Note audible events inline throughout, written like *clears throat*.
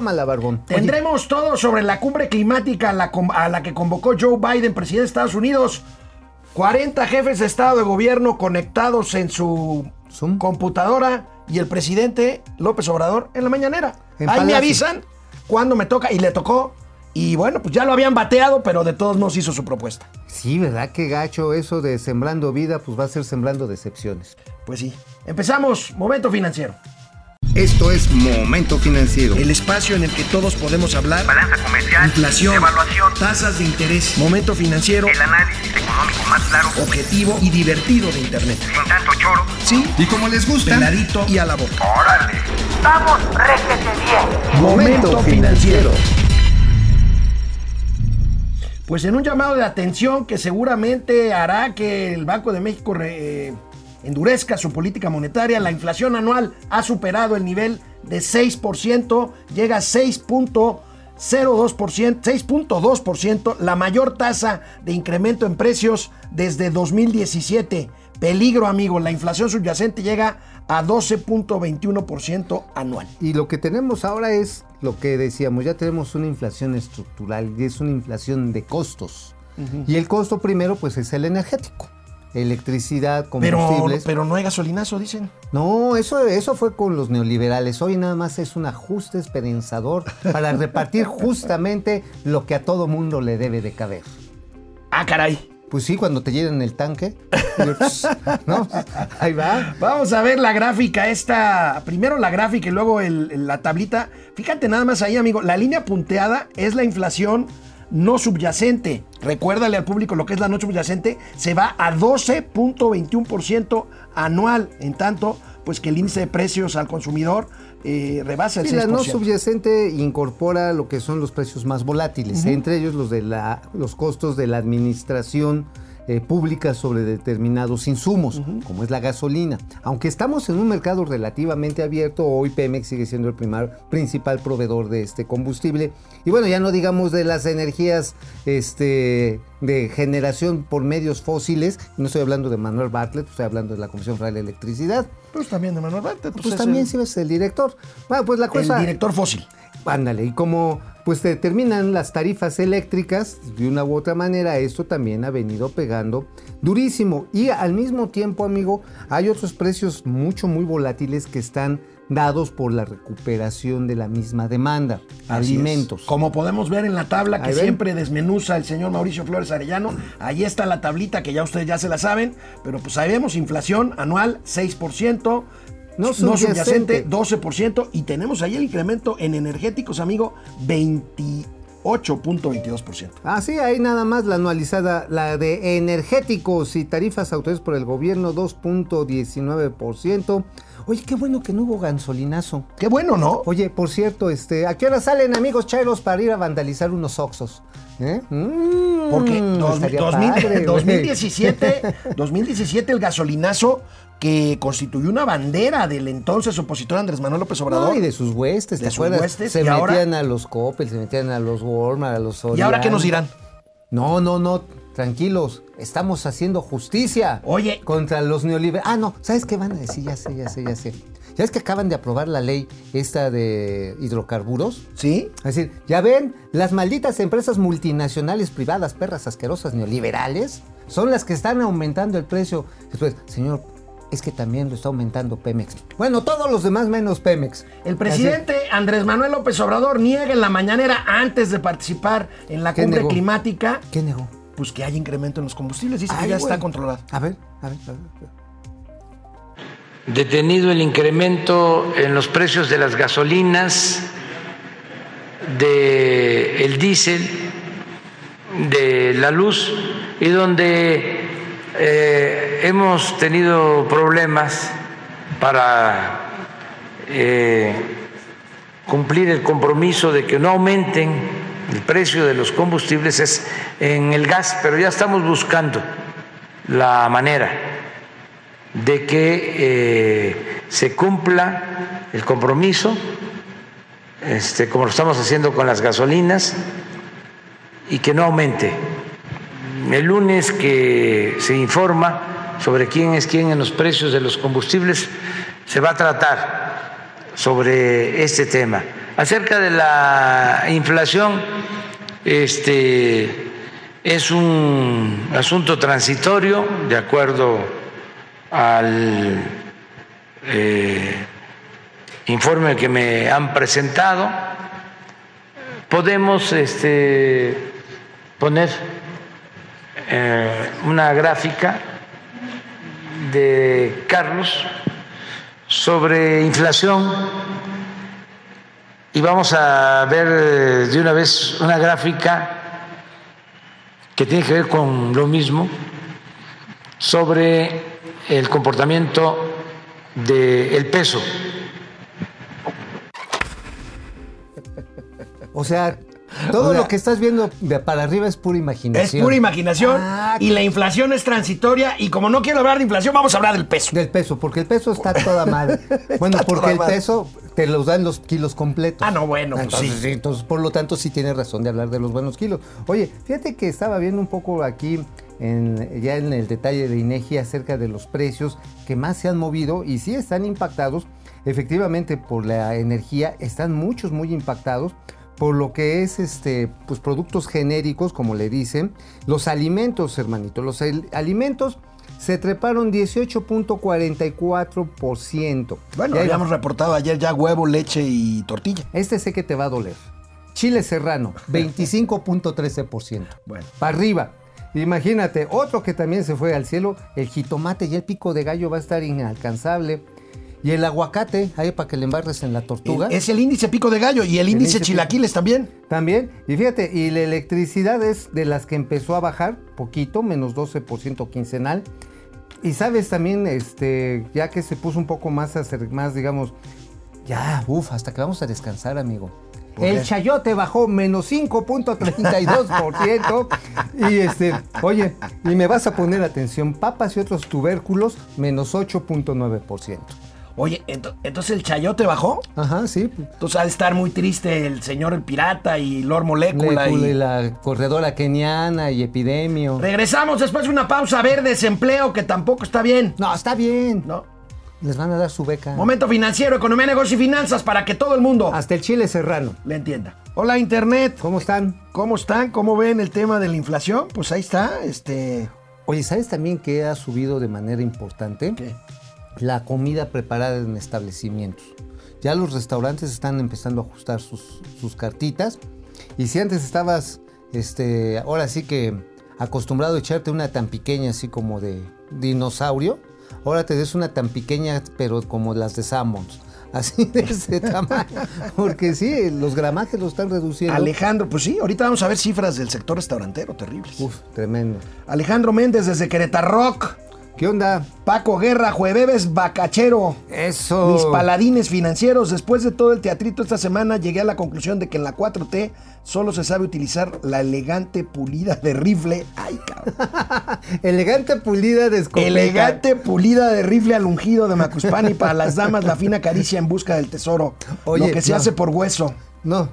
Tómala, Barbón. Tendremos todo sobre la cumbre climática a la, com- a la que convocó Joe Biden, presidente de Estados Unidos. 40 jefes de Estado de Gobierno conectados en su Zoom. computadora y el presidente López Obrador en la mañanera. En Ahí me avisan cuando me toca y le tocó. Y bueno, pues ya lo habían bateado, pero de todos modos hizo su propuesta. Sí, ¿verdad? Qué gacho eso de sembrando vida, pues va a ser sembrando decepciones. Pues sí. Empezamos, momento financiero. Esto es Momento Financiero. El espacio en el que todos podemos hablar. balanza comercial, Inflación, evaluación, tasas de interés, momento financiero, el análisis económico más claro, objetivo y divertido de Internet. sin tanto choro. Sí, Y como les gusta, peladito y a la boca. ¡Órale! ¡Vamos, réjete bien! Momento financiero. Pues en un llamado de atención que seguramente hará que el Banco de México re- eh, endurezca su política monetaria, la inflación anual ha superado el nivel de 6%, llega a 6.02%, 6.2%, la mayor tasa de incremento en precios desde 2017. Peligro, amigo, la inflación subyacente llega a 12.21% anual. Y lo que tenemos ahora es lo que decíamos, ya tenemos una inflación estructural y es una inflación de costos. Y el costo primero pues es el energético. Electricidad, Pero, combustibles. pero no hay gasolinazo, dicen. No, eso, eso fue con los neoliberales. Hoy nada más es un ajuste esperanzador para *laughs* repartir justamente lo que a todo mundo le debe de caber. Ah, caray. Pues sí, cuando te llenan el tanque. ¿No? *laughs* Ahí va. Vamos a ver la gráfica esta. Primero la gráfica y luego el- la tablita. Fíjate nada más ahí, amigo. La línea punteada es la inflación no subyacente. Recuérdale al público lo que es la no subyacente. Se va a 12.21% anual. En tanto, pues que el índice de precios al consumidor eh, rebasa el Sí, 6%. la no subyacente incorpora lo que son los precios más volátiles, entre ellos los de la, los costos de la administración eh, pública sobre determinados insumos, como es la gasolina. Aunque estamos en un mercado relativamente abierto, hoy Pemex sigue siendo el primer, principal proveedor de este combustible. Y bueno, ya no digamos de las energías este, de generación por medios fósiles, no estoy hablando de Manuel Bartlett, estoy hablando de la Comisión Federal de Electricidad. Pues también de Manuel Bartlett, Pues, es también el, si ves el director. Bueno, pues la el cosa... director fósil. Ándale, y como pues determinan las tarifas eléctricas, de una u otra manera, esto también ha venido pegando durísimo. Y al mismo tiempo, amigo, hay otros precios mucho, muy volátiles que están dados por la recuperación de la misma demanda. Así alimentos. es. Como podemos ver en la tabla que siempre desmenuza el señor Mauricio Flores Arellano, ahí está la tablita que ya ustedes ya se la saben, pero pues ahí vemos inflación anual 6%, No no subyacente. subyacente 12% y tenemos ahí el incremento en energéticos, amigo, 28.22%. Ah, sí, ahí nada más la anualizada, la de energéticos y tarifas autorizadas por el gobierno, 2.19%. Oye, qué bueno que no hubo gasolinazo. Qué bueno, ¿no? Oye, por cierto, este, ¿a qué hora salen amigos chairos para ir a vandalizar unos oxos? ¿Eh? Mm, Porque dos- 2000 padre, güey. 2017, 2017 *laughs* el gasolinazo que constituyó una bandera del entonces opositor Andrés Manuel López Obrador. No, y de sus huestes, ¿te De sus huestes, se ahora- metían a los Coppel, se metían a los Walmart, a los ¿Y ahora qué nos dirán? No, no, no, tranquilos. Estamos haciendo justicia. Oye. Contra los neoliberales. Ah, no, ¿sabes qué van a decir? Ya sé, ya sé, ya sé. ¿Ya es que acaban de aprobar la ley esta de hidrocarburos? ¿Sí? Es decir, ya ven, las malditas empresas multinacionales privadas, perras asquerosas neoliberales, son las que están aumentando el precio. Después, señor, es que también lo está aumentando Pemex. Bueno, todos los demás menos Pemex. El presidente Andrés Manuel López Obrador niega en la mañanera antes de participar en la ¿Qué cumbre negó? climática, ¿Qué negó? Pues que hay incremento en los combustibles. Dice que ya está controlado. A ver, a ver, a ver. detenido el incremento en los precios de las gasolinas, de el diésel, de la luz y donde eh, hemos tenido problemas para eh, cumplir el compromiso de que no aumenten el precio de los combustibles es en el gas, pero ya estamos buscando la manera de que eh, se cumpla el compromiso, este, como lo estamos haciendo con las gasolinas, y que no aumente. El lunes que se informa sobre quién es quién en los precios de los combustibles, se va a tratar sobre este tema. Acerca de la inflación, este es un asunto transitorio, de acuerdo al eh, informe que me han presentado. Podemos este, poner eh, una gráfica de Carlos sobre inflación y vamos a ver eh, de una vez una gráfica que tiene que ver con lo mismo sobre el comportamiento del peso. O sea, todo O sea, lo que estás viendo de para arriba es pura Es imaginación. pura imaginación Ah, y la inflación es transitoria y como no quiero hablar de inflación, vamos a hablar del peso. Del peso, porque el peso está toda mal. *laughs* Bueno, porque el madre. peso te los dan los kilos completos. Ah, no, bueno, pues entonces, sí. sí, entonces, por lo tanto, sí tienes razón de hablar de los buenos kilos. Oye, fíjate que estaba viendo un poco aquí, en- ya en el detalle de INEGI, acerca de los precios que más se han movido y sí están impactados, efectivamente, por la energía, están muchos muy impactados por lo que es este pues productos genéricos como le dicen los alimentos hermanito los alimentos se treparon 18.44%. Bueno, Ya habíamos reportado ayer ya huevo, leche y tortilla. Este sé que te va a doler. Chile serrano, *laughs* 25.13%. Bueno. Para arriba. Imagínate, otro que también se fue al cielo, el jitomate y el pico de gallo va a estar inalcanzable. Y el aguacate, ahí para que le embarres en la tortuga. Es el índice pico de gallo y el, índice índice chilaquiles también. También, y fíjate, y la electricidad es de las que empezó a bajar poquito, menos 12% quincenal. Y sabes también, este, ya que se puso un poco más, más digamos, ya, uff, hasta que vamos a descansar, amigo. ¿Por El chayote bajó menos 5.32%. *laughs* y este, oye, y me vas a poner atención, papas y otros tubérculos, menos 8.9%. Oye, ento- entonces el chayote bajó. Ajá, sí. Entonces ha de estar muy triste el señor el pirata y Lord Molécula. Molécula y- y la corredora keniana y epidemio. Regresamos después de una pausa a ver desempleo que tampoco está bien. No, está bien. ¿no? Les van a dar su beca. Momento financiero, economía, negocio y finanzas para que todo el mundo Hasta el chile serrano. le entienda. Hola Internet. ¿Cómo están? ¿Cómo están? ¿Cómo ven el tema de la inflación? Pues ahí está, este... Oye, ¿sabes también que ha subido de manera importante? ¿qué? La comida preparada en establecimientos. Ya los restaurantes están empezando a ajustar sus, sus cartitas. Y si antes estabas, este, ahora sí que acostumbrado a echarte una tan pequeña, así como de dinosaurio, ahora te des una tan pequeña, pero como las de Sammons. *laughs* Así de ese tamaño. Porque sí, los gramajes los están reduciendo. Alejandro, pues sí, ahorita vamos a ver cifras del sector restaurantero terribles. Uf, tremendo. Alejandro Méndez desde Querétaro Rock. ¿Qué onda? Paco Guerra, Jueves Bacachero. Eso. Mis paladines financieros, después de todo el teatrito esta semana, llegué a la conclusión de que en la 4T solo se sabe utilizar la elegante pulida de rifle. Ay, cabrón. *laughs* Elegante pulida de escopeta. Elegante pulida de rifle al ungido de Macuspani para las damas, la fina caricia en busca del tesoro. Oye, lo que se no. hace por hueso. No.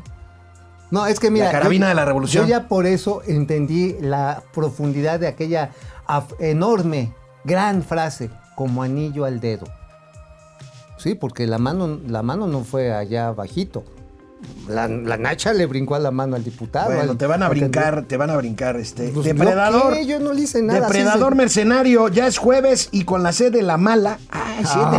No, es que mira. La carabina de la revolución. Yo ya por eso entendí la profundidad de aquella enorme, gran frase, como anillo al dedo. Sí, porque la mano, la mano no fue allá bajito. La, la Nacha le brincó a la mano al diputado. Bueno, al- te van a brincar, te van a brincar este. Pues, depredador. ¿yo no le hice nada, Depredador sí mercenario, ya es jueves y con la sed de la mala. Ay, sed de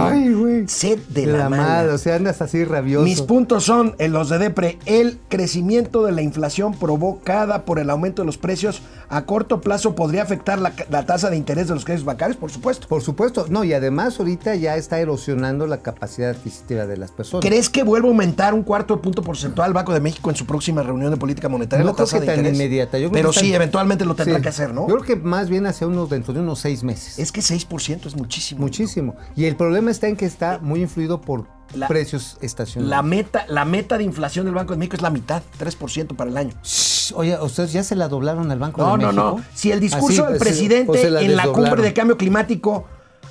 la, sed de La, la, mala. mala, o sea, andas así rabioso. Mis puntos son en los de Depre. El crecimiento de la inflación provocada por el aumento de los precios a corto plazo podría afectar la, la tasa de interés de los créditos bancarios, por supuesto. Por supuesto, no, y además ahorita ya está erosionando la capacidad adquisitiva de las personas. ¿Crees que vuelva a aumentar un cuarto de punto porcentual el Banco de México en su próxima reunión de política monetaria No la tasa que de tan interés? inmediata. Yo creo Pero que sí, tan- eventualmente lo tendrá Sí. que hacer, ¿no? Yo creo que más bien hacia unos dentro de unos seis meses. Es que 6% es muchísimo. Muchísimo. Y el problema está en que está muy influido por La- precios estacionales. La meta, la meta de inflación del Banco de México es la mitad, 3% para el año. Shh, Oye, ¿ustedes ya se la doblaron al Banco No, de no, México? no. Si el discurso Así, del presidente o se la en la cumbre de cambio climático,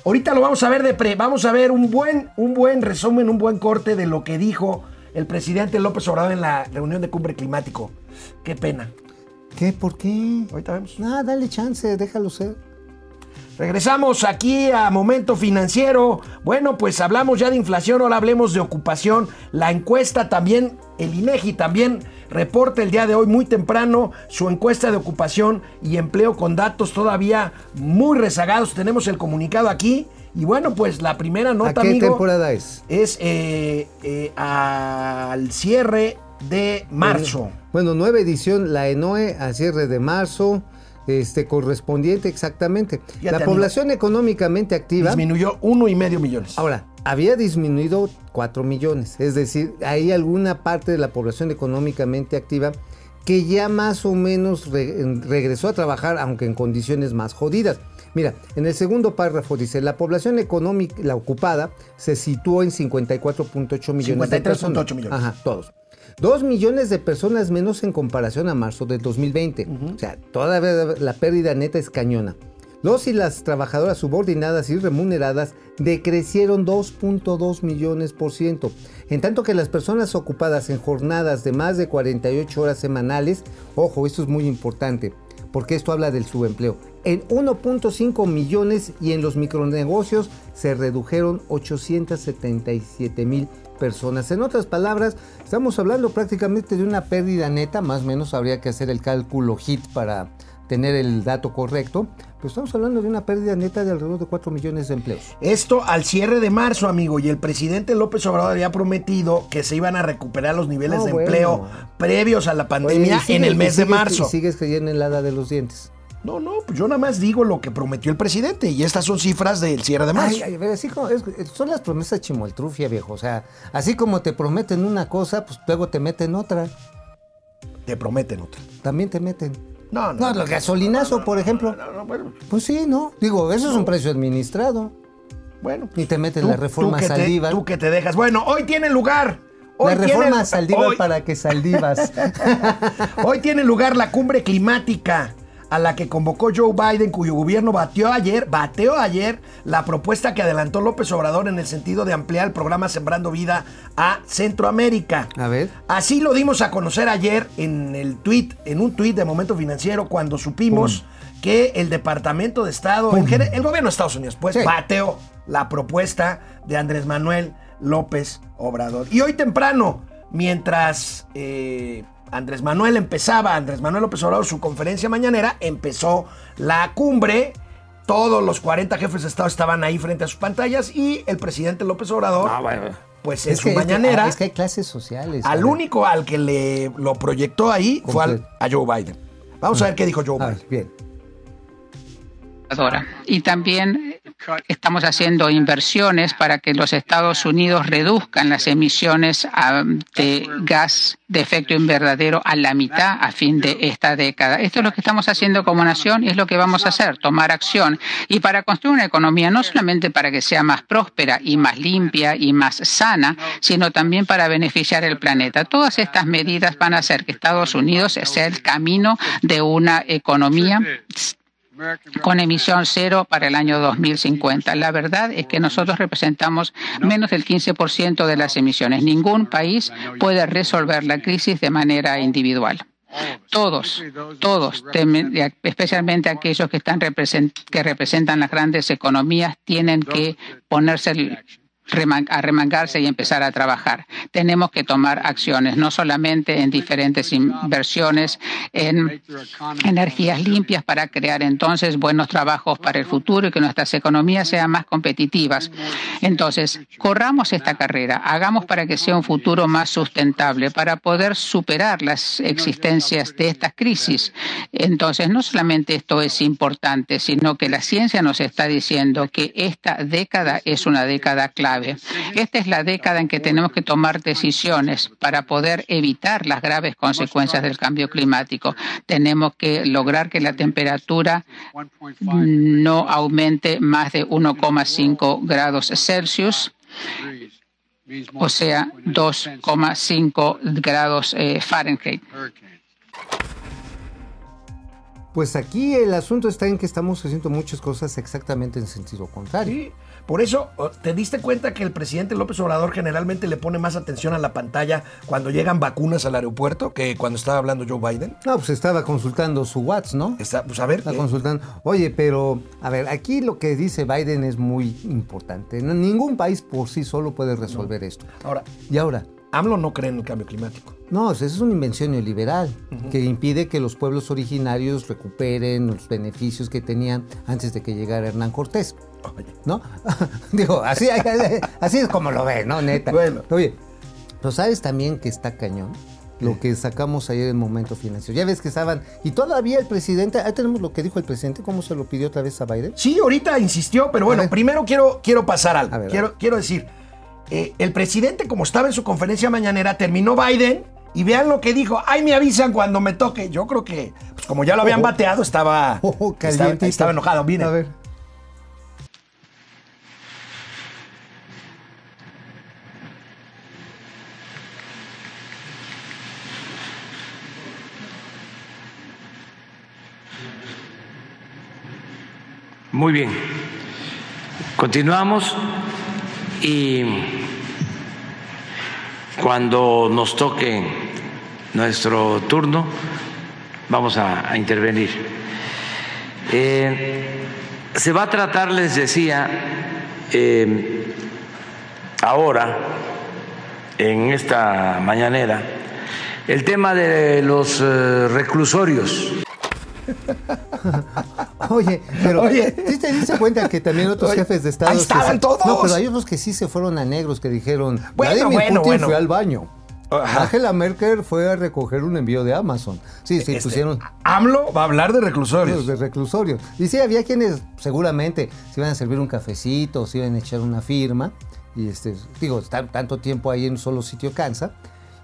ahorita lo vamos a ver de pre, vamos a ver un buen, un buen resumen, un buen corte de lo que dijo el presidente López Obrador en la reunión de cumbre climático. Qué pena. ¿Qué? ¿Por qué? Ahorita vemos. No, dale chance, déjalo ser. Regresamos aquí a Momento Financiero. Bueno, pues hablamos ya de inflación, ahora hablemos de ocupación. La encuesta también, el INEGI también reporta el día de hoy muy temprano su encuesta de ocupación y empleo con datos todavía muy rezagados. Tenemos el comunicado aquí. Y bueno, pues la primera nota, ¿A qué amigo, temporada es? es eh, eh, al cierre de marzo. Bueno, nueva edición, la ENOE, a cierre de marzo, este, correspondiente exactamente. La amigo. población económicamente activa, Disminuyó uno y medio millones. ahora, había disminuido 4 millones, es decir, hay alguna parte de la población económicamente activa que ya más o menos re- regresó a trabajar, aunque en condiciones más jodidas. Mira, en el segundo párrafo dice, la población económica, la ocupada, se situó en 54.8 millones de 53.8 personas. millones. Ajá, todos. Dos millones de personas menos en comparación a marzo de 2020. O sea, todavía la pérdida neta es cañona. Los y las trabajadoras subordinadas y remuneradas decrecieron 2.2 millones por ciento, en tanto que las personas ocupadas en jornadas de más de 48 horas semanales, ojo, esto es muy importante, porque esto habla del subempleo, en 1.5 millones y en los micronegocios se redujeron 877 mil personas. En otras palabras, estamos hablando prácticamente de una pérdida neta, más o menos habría que hacer el cálculo HIT para tener el dato correcto, pero estamos hablando de una pérdida neta de alrededor de 4 millones de empleos. Esto al cierre de marzo, amigo, y el presidente López Obrador había prometido que se iban a recuperar los niveles No, de bueno. empleo previos a la pandemia Oye, en el mes de marzo. Sigues creyendo en la hada de los dientes. No, no, pues yo nada más digo lo que prometió el presidente y estas son cifras del cierre de marzo. Ay, ay, así como es- son las promesas chimoltrufia, viejo. O sea, así como te prometen una cosa, pues luego te meten otra. Te prometen otra. También te meten. No, no. No, el gasolinazo, por ejemplo. No, no, bueno, Pues sí, ¿no? Digo, eso es un precio administrado. bueno. Y te meten tú- la reforma tú que te- Saldívar. Tú que te dejas. Bueno, hoy tiene lugar. Hoy la tiene- reforma Saldívar hoy- para que Saldivas. *laughs* Hoy tiene lugar la cumbre climática a la que convocó Joe Biden, cuyo gobierno batió ayer, bateó ayer la propuesta que adelantó López Obrador en el sentido de ampliar el programa Sembrando Vida a Centroamérica. A ver. Así lo dimos a conocer ayer en el tweet, en un tweet de Momento Financiero, cuando supimos que el Departamento de Estado, el gobierno de Estados Unidos, pues Sí. bateó la propuesta de Andrés Manuel López Obrador. Y hoy temprano, mientras eh, Andrés Manuel empezaba, Andrés Manuel López Obrador, su conferencia mañanera, empezó la cumbre. Todos los 40 jefes de Estado estaban ahí frente a sus pantallas y el presidente López Obrador, pues en Es su que- mañanera, Es que hay clases sociales. al único al que le lo proyectó ahí fue al- a Joe Biden. Vamos a ver qué dijo Joe Biden. ver, bien. Y también estamos haciendo inversiones para que los Estados Unidos reduzcan las emisiones ah, de gas de efecto invernadero a la mitad a fin de esta década. Esto es lo que estamos haciendo como nación y es lo que vamos a hacer, tomar acción. Y para construir una economía, no solamente para que sea más próspera y más limpia y más sana, sino también para beneficiar el planeta. Todas estas medidas van a hacer que Estados Unidos sea el camino de una economía con emisión cero para el año 2050. La verdad es que nosotros representamos menos del 15% de las emisiones. Ningún país puede resolver la crisis de manera individual. Todos, todos, especialmente aquellos que están que representan las grandes economías, tienen que ponerse a remangarse y empezar a trabajar. Tenemos que tomar acciones, no solamente en diferentes inversiones en energías limpias para crear entonces buenos trabajos para el futuro y que nuestras economías sean más competitivas. Entonces, corramos esta carrera, hagamos para que sea un futuro más sustentable, para poder superar las existencias de estas crisis. Entonces, no solamente esto es importante, sino que la ciencia nos está diciendo que esta década es una década clave. Esta es la década en que tenemos que tomar decisiones para poder evitar las graves consecuencias del cambio climático. Tenemos que lograr que la temperatura no aumente más de 1,5 grados Celsius, o sea, 2,5 grados eh, Fahrenheit. Pues aquí el asunto está en que estamos haciendo muchas cosas exactamente en sentido contrario. Sí, Por eso, ¿te diste cuenta que el presidente López Obrador generalmente le pone más atención a la pantalla cuando llegan vacunas al aeropuerto que cuando estaba hablando Joe Biden? No, pues estaba consultando su WhatsApp, ¿no? Está, pues a ver, Está consultando. Oye, pero, a ver, aquí lo que dice Biden es muy importante. Ningún país por sí solo puede resolver esto. ahora, Y ahora, AMLO no cree en el cambio climático. no, esa es una invención neoliberal que impide que los pueblos originarios recuperen los beneficios que tenían antes de que llegara Hernán Cortés. Oye, ¿No? *laughs* Digo, así, así es como lo ve, ¿no? Neta. Bueno. Oye, pero sabes también que está cañón lo que sacamos ayer en Momento Financiero. Ya ves que estaban, y todavía el presidente, ahí tenemos lo que dijo el presidente, cómo se lo pidió otra vez a Biden. Sí, ahorita insistió, pero bueno, primero quiero, quiero pasar algo. Ver, quiero, quiero decir, eh, el presidente, como estaba en su conferencia mañanera, terminó Biden y vean lo que dijo. Ay, me avisan cuando me toque. Yo creo que, pues, como ya lo habían bateado, estaba, *laughs* calientito. estaba enojado. Miren. A ver. Muy bien. Continuamos y cuando nos toque nuestro turno vamos a, intervenir. Eh, se va a tratar, les decía, eh, ahora, en esta mañanera, el tema de los eh, reclusorios. *laughs* Oye, pero Oye. ¿sí te diste cuenta que también otros Oye, jefes de Estado... ahí estaban se- todos. No, pero hay otros que sí se fueron a negros, que dijeron, Bueno, Vladimir bueno, Putin bueno. fue al baño. Ajá. Angela Merkel fue a recoger un envío de Amazon. Sí, sí, Este, pusieron... AMLO va a hablar de reclusorios. de reclusorio. Y sí, había quienes seguramente se iban a servir un cafecito, se iban a echar una firma. Y este, digo, estar tanto tiempo ahí en un solo sitio cansa.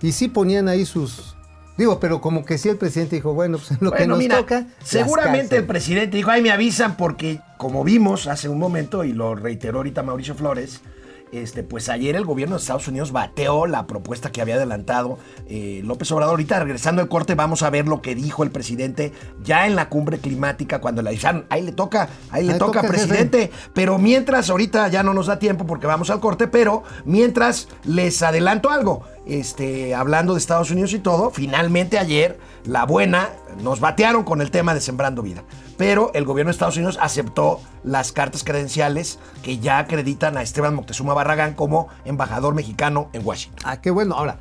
Y sí ponían ahí sus. Digo, pero como que sí el presidente dijo, bueno, pues lo que nos mira, toca. seguramente el presidente dijo, ay, me avisan porque, como vimos hace un momento, y lo reiteró ahorita Mauricio Flores, este, pues ayer el gobierno de Estados Unidos bateó la propuesta que había adelantado eh, López Obrador. Ahorita, regresando al corte, vamos a ver lo que dijo el presidente ya en la cumbre climática, cuando le dijeron, ahí le toca, ahí le Ahí toca, toca, jefe". presidente. Pero mientras, ahorita ya no nos da tiempo porque vamos al corte, pero mientras les adelanto algo. Este, hablando de Estados Unidos y todo, finalmente ayer la buena nos batearon con el tema de Sembrando Vida. Pero el gobierno de Estados Unidos aceptó las cartas credenciales que ya acreditan a Esteban Moctezuma Barragán como embajador mexicano en Washington. Ah, qué bueno. Ahora,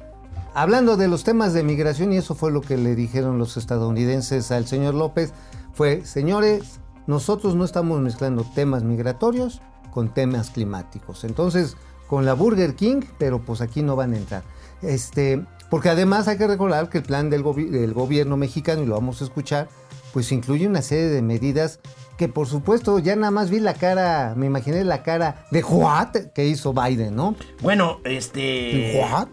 hablando de los temas de migración, y eso fue lo que le dijeron los estadounidenses al señor López, fue, señores, nosotros no estamos mezclando temas migratorios con temas climáticos. Entonces, con la Burger King, pero pues aquí no van a entrar. Este, porque además hay que recordar que el plan del, gobi- del gobierno mexicano, y lo vamos a escuchar, pues incluye una serie de medidas que por supuesto ya nada más vi la cara, me imaginé la cara de what que hizo Biden, ¿no? Bueno, este... ¿What?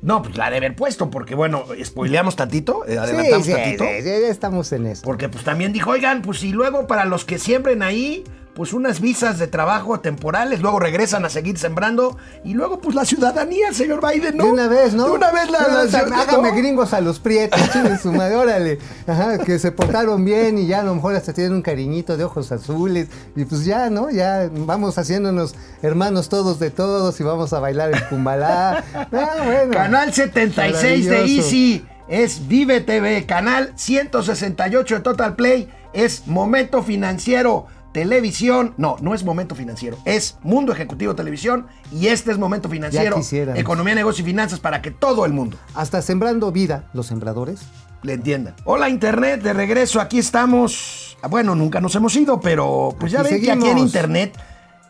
No, pues la de haber puesto, porque bueno, spoileamos tantito, eh, adelantamos sí, sí, tantito. sí, ya estamos en eso. Porque pues también dijo, oigan, pues y luego para los que siembren ahí, pues unas visas de trabajo temporales, luego regresan a seguir sembrando y luego pues la ciudadanía, señor Biden, ¿no? De una vez, ¿no? De una vez la... No, la- o sea, ¿no? hágame gringos a los prietos, su madre, órale. Ajá, que se portaron bien y ya a lo mejor hasta tienen un cariñito de ojos azules. Y pues ya, ¿no? Ya vamos haciéndonos hermanos todos de todos y vamos a bailar el cumbalá. *laughs* Ah, bueno. Canal 76 de. Easy es Vive TV, canal 168 de Total Play es Momento Financiero Televisión, no, no es Momento Financiero, es Mundo Ejecutivo Televisión y este es Momento Financiero. Economía, Negocio y Finanzas para que todo el mundo Hasta sembrando vida, los sembradores. le entiendan. Hola Internet, de regreso, aquí estamos. Bueno, nunca nos hemos ido, pero pues ya ven que aquí en. Internet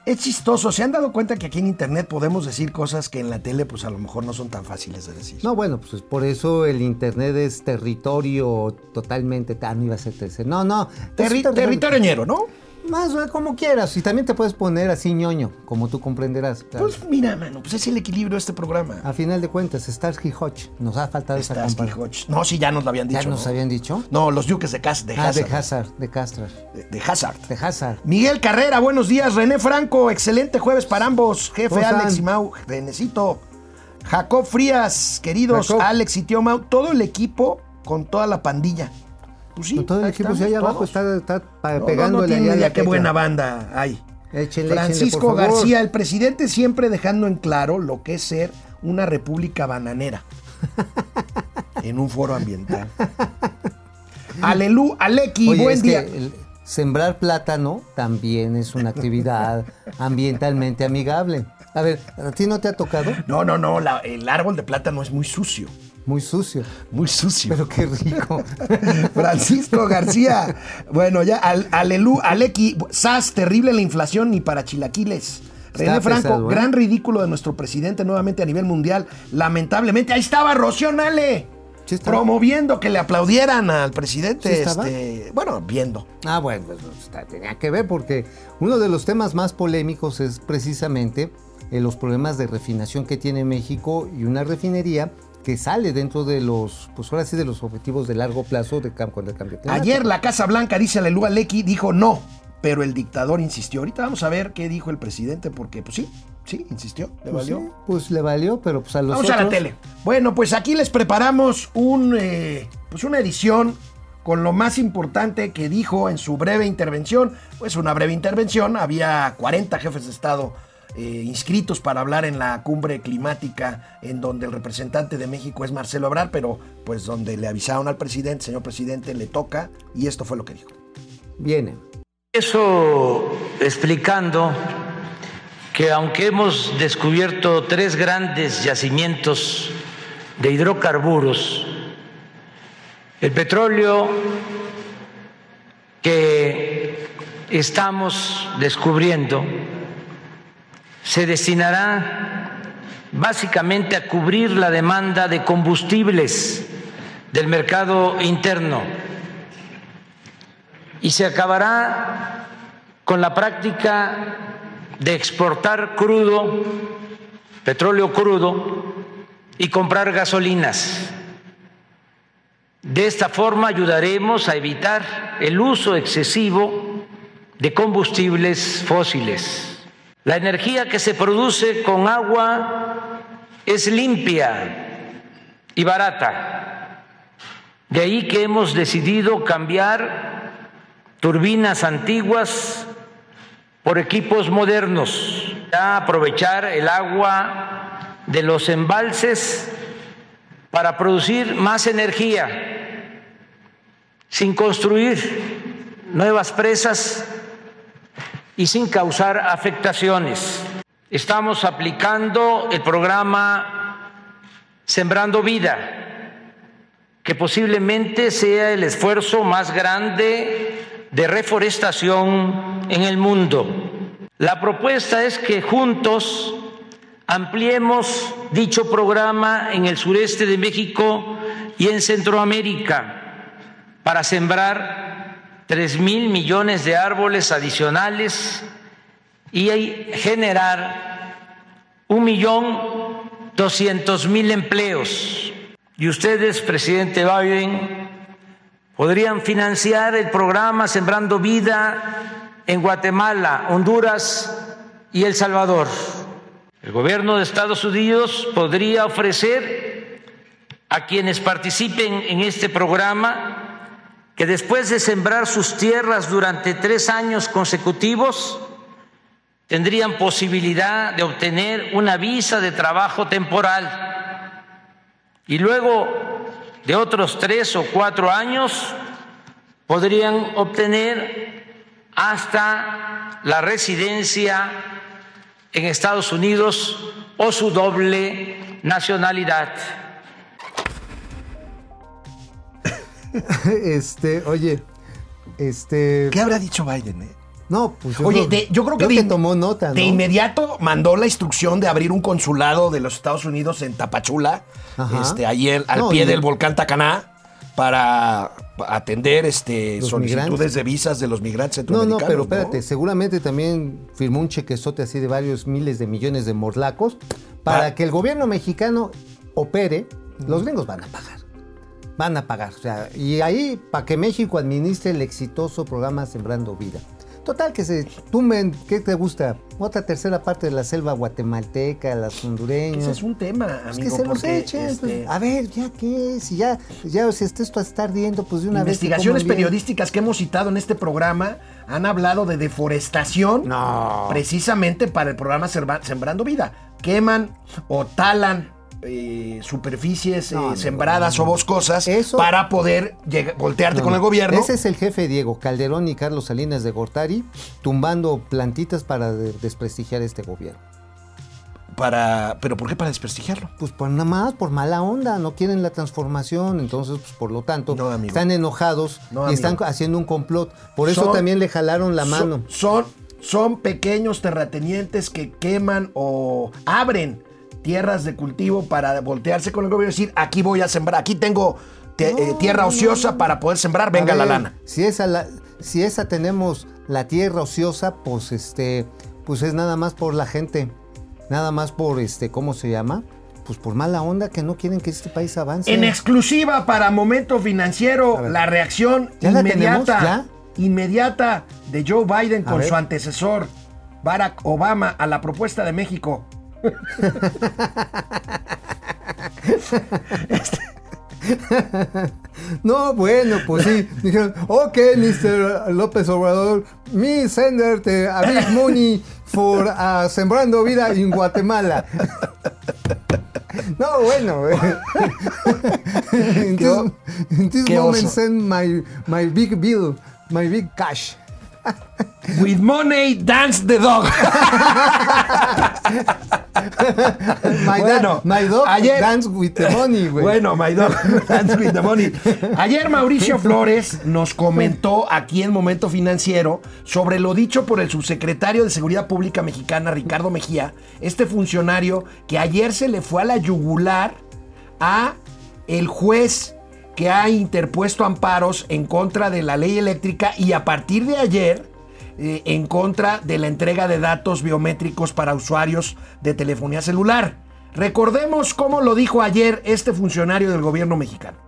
es chistoso. ¿Se han dado cuenta que aquí en Internet podemos decir cosas que en la tele pues a lo mejor no son tan fáciles de decir? No, bueno, pues por eso el internet es territorio totalmente. Ah, no iba a ser tercer. No, no. Terri- es ter- territorioñero, ¿no? Más o como quieras. Y también te puedes poner así ñoño, como tú comprenderás. claro. Pues mira, mano, pues es el equilibrio de este programa. A final de cuentas, Starsky Hodge. Nos ha faltado esa Starsky campaña. Hodge. No, sí, ya nos lo habían dicho. ¿Ya nos ¿no? habían dicho? No, los Duques de, Cas de ah, Hazard. de Hazard, de Castrar. De, de Hazard. De Hazard. Miguel Carrera, buenos días. René Franco, excelente jueves para ambos. Jefe. Alex y Mau, Renecito. Jacob Frías, queridos Jacob. Alex y tío Mau, todo el equipo con toda la pandilla. Pues sí, todo el equipo, estamos sí, ahí abajo todos. está, está No, pegándole no allá qué buena banda hay. Échenle, Francisco échenle. García, el presidente siempre dejando en claro lo que es ser una república bananera *laughs* en un foro ambiental. Alelu, Aleki, Oye, buen día. sembrar plátano también es una actividad ambientalmente amigable. A ver, ¿a ti no te ha tocado? No, no, no, la- el árbol de plátano es muy sucio. Muy sucio. Muy sucio. Pero qué rico. *laughs* Francisco García. Bueno, ya, al, Alelu, Aleki, SAS, terrible la inflación ni para chilaquiles. René Franco, pesado, ¿eh? gran ridículo de nuestro presidente nuevamente a nivel mundial. Lamentablemente, ahí estaba Rocío Nale. Sí promoviendo que le aplaudieran al presidente. Este, bueno, viendo. Ah, bueno, pues, tenía que ver porque uno de los temas más polémicos es precisamente eh, los problemas de refinación que tiene México y una refinería que sale dentro de los, pues ahora sí, de los objetivos de largo plazo de contra el cambio climático. Ayer la Casa Blanca, dice Alelu Aleki, dijo no, pero el dictador insistió. Ahorita vamos a ver qué dijo el presidente, porque pues sí, sí, insistió, le Pues, valió. sí, pues le valió, pero pues a los Vamos a la tele. Bueno, pues aquí les preparamos un, eh, pues una edición con lo más importante que dijo en su breve intervención. Pues una breve intervención, había 40 jefes de Estado eh, inscritos para hablar en la cumbre climática en donde el representante de México es Marcelo Ebrard, pero pues donde le avisaron al presidente, señor presidente, le toca y esto fue lo que dijo. Viene. Eso explicando que aunque hemos descubierto tres grandes yacimientos de hidrocarburos, el petróleo que estamos descubriendo se destinará básicamente a cubrir la demanda de combustibles del mercado interno y se acabará con la práctica de exportar crudo, petróleo crudo, y comprar gasolinas. De esta forma ayudaremos a evitar el uso excesivo de combustibles fósiles. La energía que se produce con agua es limpia y barata. De ahí que hemos decidido cambiar turbinas antiguas por equipos modernos, a aprovechar el agua de los embalses para producir más energía, sin construir nuevas presas y sin causar afectaciones. Estamos aplicando el programa Sembrando Vida, que posiblemente sea el esfuerzo más grande de reforestación en el mundo. La propuesta es que juntos ampliemos dicho programa en el sureste de México y en Centroamérica para sembrar 3 mil millones de árboles adicionales y generar un millón doscientos mil empleos. Y ustedes, presidente Biden, podrían financiar el programa Sembrando Vida en Guatemala, Honduras y El Salvador. El gobierno de Estados Unidos podría ofrecer a quienes participen en este programa que después de sembrar sus tierras durante tres años consecutivos, tendrían posibilidad de obtener una visa de trabajo temporal y luego de otros tres o cuatro años podrían obtener hasta la residencia en Estados Unidos o su doble nacionalidad. *laughs* este, oye, este. ¿Qué habrá dicho Biden? eh? No, pues yo Oye, de- yo creo que, que de, tomó nota, ¿no? de inmediato mandó la instrucción de abrir un consulado de los Estados Unidos en Tapachula, Ajá. este, ayer al No, pie del volcán Tacaná, para atender este, Los solicitudes migrantes. de visas de los migrantes No, centroamericanos. no, pero espérate, seguramente también firmó un chequezote así de varios miles de millones de morlacos para Ah. que el gobierno mexicano opere, los gringos van a pagar. Van a pagar. O sea, y ahí, para que México administre el exitoso programa Sembrando Vida. Total, que se tumben, ¿qué te gusta? Otra tercera parte de la selva guatemalteca, las hondureñas. Ese es un tema, Pues amigo. que se los echen. este, pues, a ver, ya qué, si ya, ya si esto está ardiendo, pues de una vez. investigaciones bien. periodísticas que hemos citado en este programa han hablado de deforestación No. precisamente para el programa Sembrando Vida. Queman o talan eh, superficies eh, No, no, sembradas o boscosas Eso- para poder voltearte con el gobierno. Ese es el jefe Diego Calderón y Carlos Salinas de Gortari tumbando plantitas para de- desprestigiar este gobierno. para, ¿Pero por qué para desprestigiarlo? Pues por nada más, por mala onda, no quieren la transformación, entonces pues por lo tanto están enojados No, y están haciendo un complot. Por eso Son- también le jalaron la Son- mano. Son, son pequeños terratenientes que queman o abren tierras de cultivo para voltearse con el gobierno y decir, aquí voy a sembrar, aquí tengo te- eh, tierra ociosa para poder sembrar, venga la lana. Si esa, la- si esa tenemos la tierra ociosa, pues este, pues es nada más por la gente, nada más por este, ¿cómo se llama? Pues por mala onda que no quieren que este país avance. En exclusiva para Momento Financiero, ver. la reacción ¿Ya la inmediata, de Joe Biden con su antecesor, Barack Obama, a la propuesta de México. *laughs* No, bueno, pues sí. Dijeron, ok, Mr. López Obrador, me sender the a big money for uh, sembrando vida en Guatemala. No, bueno. eh. in, this, in this moment, send my, my big bill, my big cash. With money, dance the dog. My, Bueno, da- my dog ayer- dance with the money, güey. Bueno, my dog *laughs* dance with the money. Ayer Mauricio Flores nos comentó aquí en Momento Financiero sobre lo dicho por el subsecretario de Seguridad Pública mexicana, Ricardo Mejía, este funcionario que ayer se le fue a la yugular a el juez que ha interpuesto amparos en contra de la ley eléctrica y a partir de ayer eh, en contra de la entrega de datos biométricos para usuarios de telefonía celular. Recordemos cómo lo dijo ayer este funcionario del gobierno mexicano.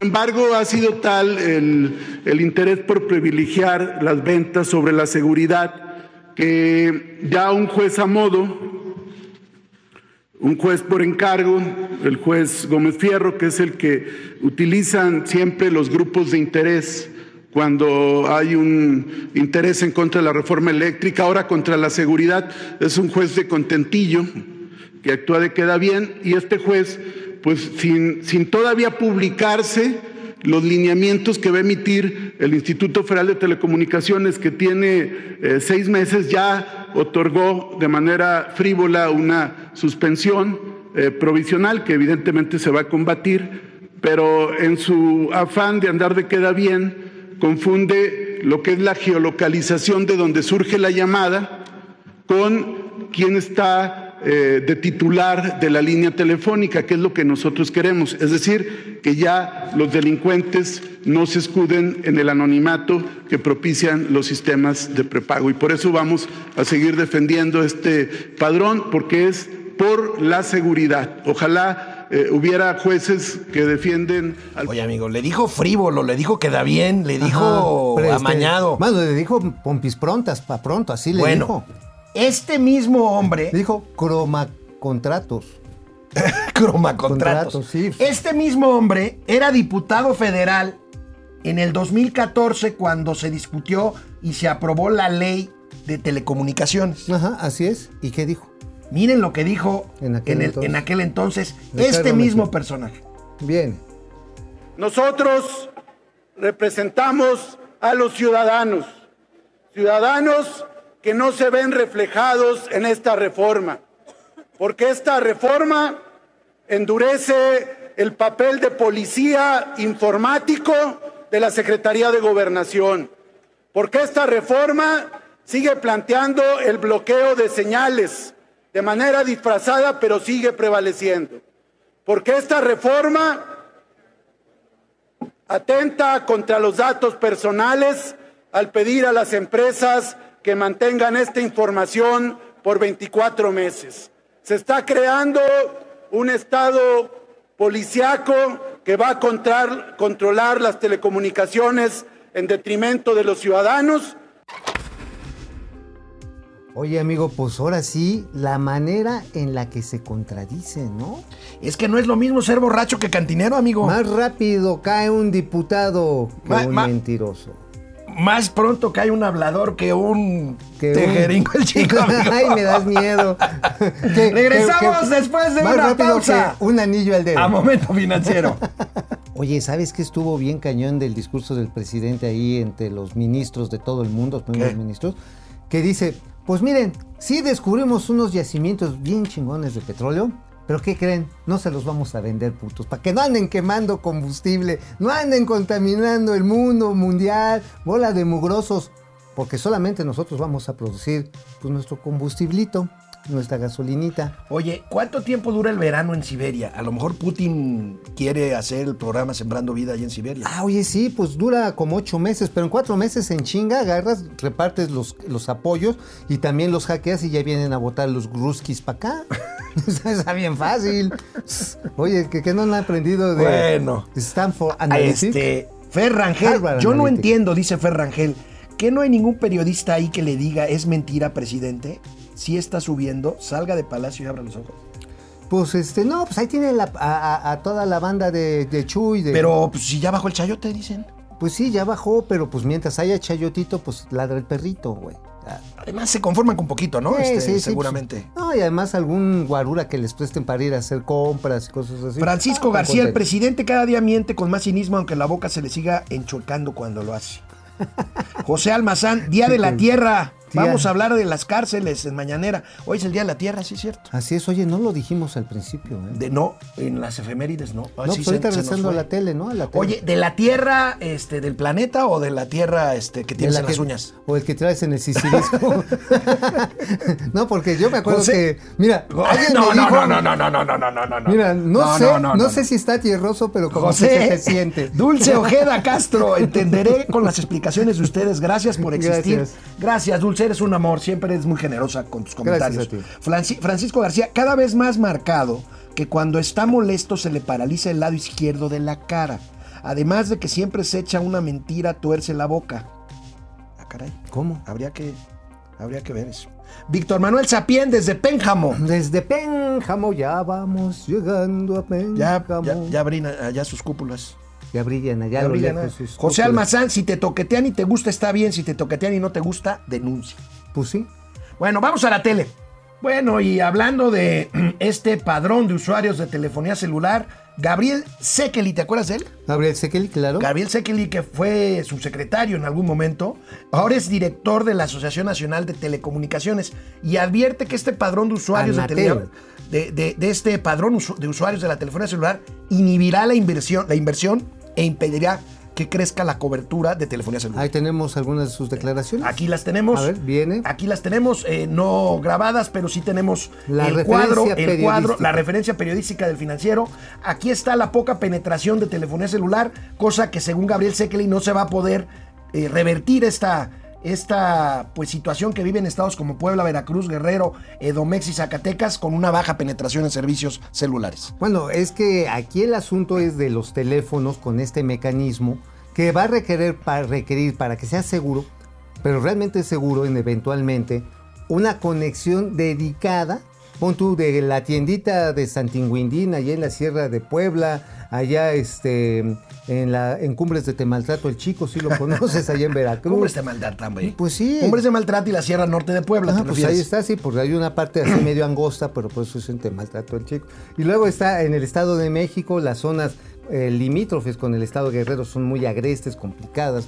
Sin embargo, ha sido tal el, el interés por privilegiar las ventas sobre la seguridad que ya un juez a modo, un juez por encargo, el juez Gómez Fierro, que es el que utilizan siempre los grupos de interés cuando hay un interés en contra de la reforma eléctrica, ahora contra la seguridad, es un juez de contentillo que actúa de queda bien y este juez, pues sin, sin todavía publicarse los lineamientos que va a emitir el Instituto Federal de Telecomunicaciones, que tiene eh, seis meses, ya otorgó de manera frívola una suspensión eh, provisional que evidentemente se va a combatir, pero en su afán de andar de queda bien, confunde lo que es la geolocalización de donde surge la llamada con quién está eh, de titular de la línea telefónica, que es lo que nosotros queremos. Es decir, que ya los delincuentes no se escuden en el anonimato que propician los sistemas de prepago. Y por eso vamos a seguir defendiendo este padrón, porque es por la seguridad. Ojalá eh, hubiera jueces que defienden al Oye, amigo, le dijo frívolo, le dijo queda bien, le dijo Ajá, este, amañado. Bueno, le dijo pompis prontas, pa' pronto, así le bueno, dijo. Este mismo hombre, dijo croma contratos. *laughs* croma contratos, Contratos, sí. este mismo hombre era diputado federal en el 2014 cuando se discutió y se aprobó la ley de telecomunicaciones. Ajá, así es. ¿Y qué dijo? Miren lo que dijo En aquel en, el- entonces. en aquel entonces Ricardo este mismo personaje. Bien. Nosotros representamos a los ciudadanos, ciudadanos que no se ven reflejados en esta reforma, porque esta reforma endurece el papel de policía informático de la Secretaría de Gobernación, porque esta reforma sigue planteando el bloqueo de señales de manera disfrazada, pero sigue prevaleciendo, porque esta reforma atenta contra los datos personales al pedir a las empresas que mantengan esta información por 24 meses. Se está creando un estado policiaco que va a controlar, controlar las telecomunicaciones en detrimento de los ciudadanos Oye, amigo, pues ahora sí, la manera en la que se contradicen, ¿no? Es que no es lo mismo ser borracho que cantinero, amigo. Más rápido cae un diputado que Ma- un ma- mentiroso. Más pronto que hay un hablador que un tejeringo el chico. *laughs* Ay, me das miedo. *laughs* Que- Regresamos que- que- después de más una rápido pausa. que un anillo al dedo. A momento financiero. *laughs* Oye, ¿sabes qué estuvo bien cañón del discurso del presidente ahí entre los ministros de todo el mundo, los primeros ministros? Que dice, pues miren, sí descubrimos unos yacimientos bien chingones de petróleo, pero ¿qué creen? No se los vamos a vender, putos, para que no anden quemando combustible, no anden contaminando el mundo mundial, bola de mugrosos, porque solamente nosotros vamos a producir pues, nuestro combustiblito, nuestra gasolinita. Oye, ¿cuánto tiempo dura el verano en Siberia? A lo mejor Putin quiere hacer el programa Sembrando Vida allá en Siberia. Ah, oye, sí, pues dura como ocho meses, pero en cuatro meses en chinga agarras, repartes los, los apoyos y también los hackeas y ya vienen a votar los gruskis para acá. *laughs* Está bien fácil. Oye, que no han aprendido de Bueno. Stanford Analytics. este, Ferrangel, Harvard yo no entiendo, dice Ferrangel, que no hay ningún periodista ahí que le diga es mentira, presidente. Si está subiendo, salga de palacio y abra los ojos. Pues este, no, pues ahí tiene la- a, toda la banda de, de Chuy. De, Pero pues, si ya bajó el chayote, dicen. Pues sí, ya bajó, pero pues mientras haya chayotito, pues ladra el perrito, güey. Ah, Además se conforman con poquito, ¿no? Sí, Este, sí, sí, seguramente. pues, no, y además algún guarura que les presten para ir a hacer compras y cosas así. Francisco Ah, García, el presidente cada día miente con más cinismo, aunque la boca se le siga enchuecando cuando lo hace. *laughs* José Almazán, Día de la Tierra. Día. Vamos a hablar de las cárceles en Mañanera. Hoy es el Día de la Tierra, sí es cierto. Así es, oye, no lo dijimos al principio, ¿eh? De no, en las efemérides no. no, Ah, sí, pues se- ahorita se regresando a la tele, ¿no? A la tele. Oye, ¿de la Tierra este, del planeta o de la Tierra este, que tienes la en que- las uñas? O el que traes en el sicilisco. *laughs* no, porque yo me acuerdo José- que, mira, alguien no, me no, dijo, no, no, no, no, no, no, no, no, no. Mira, no, No, sé, no, no, no, no, sé no. si está tierroso, pero como que se José, te siente. Dulce *laughs* Ojeda Castro, entenderé con las explicaciones de ustedes. Gracias por existir. Gracias. Gracias, Dulce, eres un amor. Siempre eres muy generosa con tus comentarios. Gracias a ti. Franci- Francisco García, cada vez más marcado que cuando está molesto se le paraliza el lado izquierdo de la cara. Además de que siempre se echa una mentira, tuerce la boca. Ah, caray. ¿Cómo? Habría que, habría que ver eso. Víctor Manuel Sapien desde Pénjamo. Desde Pénjamo ya vamos llegando a Ya, Pénjamo. ya, ya abren allá sus cúpulas. Ya brillan allá Ya brillan, lejos José. Almazán, si te toquetean y te gusta, está bien. Si te toquetean y no te gusta, denuncia. Pues sí. Bueno, vamos a la tele. Bueno, y hablando de *clears throat* este padrón de usuarios de telefonía celular, Gabriel Sekeli, ¿te acuerdas de él? Gabriel Sekeli, claro. Gabriel Sekeli, que fue subsecretario en algún momento, ahora es director de la Asociación Nacional de Telecomunicaciones y advierte que este padrón de usuarios de, tele- de, de- de este padrón de usuarios de la telefonía celular inhibirá la inversión, la inversión e impedirá que crezca la cobertura de telefonía celular. Ahí tenemos algunas de sus declaraciones. Aquí las tenemos. A ver, viene. Aquí las tenemos, eh, no grabadas, pero sí tenemos La el cuadro, el cuadro, la referencia periodística del financiero. Aquí está la poca penetración de telefonía celular, cosa que según Gabriel Sekeli no se va a poder eh, revertir esta, esta pues, situación que viven estados como Puebla, Veracruz, Guerrero, Edomex y Zacatecas con una baja penetración en servicios celulares. Bueno, es que aquí el asunto es de los teléfonos con este mecanismo que va a requerir para, requerir para que sea seguro, pero realmente seguro en eventualmente, una conexión dedicada. Pon tú de la tiendita de Santinguindín, allá en la Sierra de Puebla, allá este, en, la, en Cumbres de Temaltrato, el chico, si lo conoces, allá en Veracruz. Cumbres de Maltrata, güey. Pues sí. Cumbres de Maltrata y la Sierra Norte de Puebla, Ah, ¿te pues ahí está, sí, porque hay una parte así medio angosta, pero por eso es un maltrato al chico. Y luego está en el Estado de México, las zonas eh, limítrofes con el Estado de Guerrero son muy agrestes, complicadas.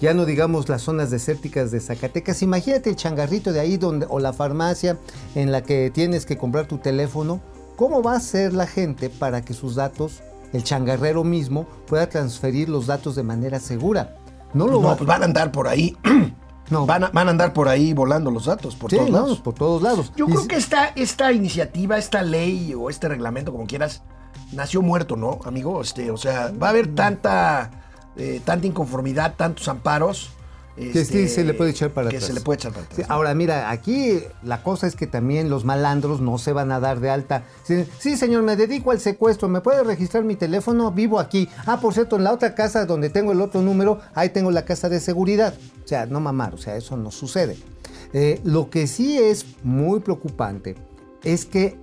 Ya no digamos las zonas desérticas de Zacatecas. Imagínate el changarrito de ahí donde, o la farmacia en la que tienes que comprar tu teléfono. ¿Cómo va a ser la gente para que sus datos, el changarrero mismo, pueda transferir los datos de manera segura? No lo No, va pues van a andar por ahí. *clears throat* No. Van a, van a andar por ahí volando los datos, por Sí, todos no, lados. por todos lados. Yo Y creo que esta, esta iniciativa, esta ley o este reglamento, como quieras, nació muerto, ¿no, amigo? Este, o sea, va a haber tanta, eh, tanta inconformidad, tantos amparos. Que sí se le puede echar para que atrás. se le puede echar para atrás. Sí, ahora, mira, aquí la cosa es que también los malandros no se van a dar de alta. Sí, sí, señor, me dedico al secuestro. ¿Me puede registrar mi teléfono? Vivo aquí. Ah, por cierto, en la otra casa donde tengo el otro número, ahí tengo la casa de seguridad. O sea, no mamar, o sea, eso no sucede. Eh, lo que sí es muy preocupante es que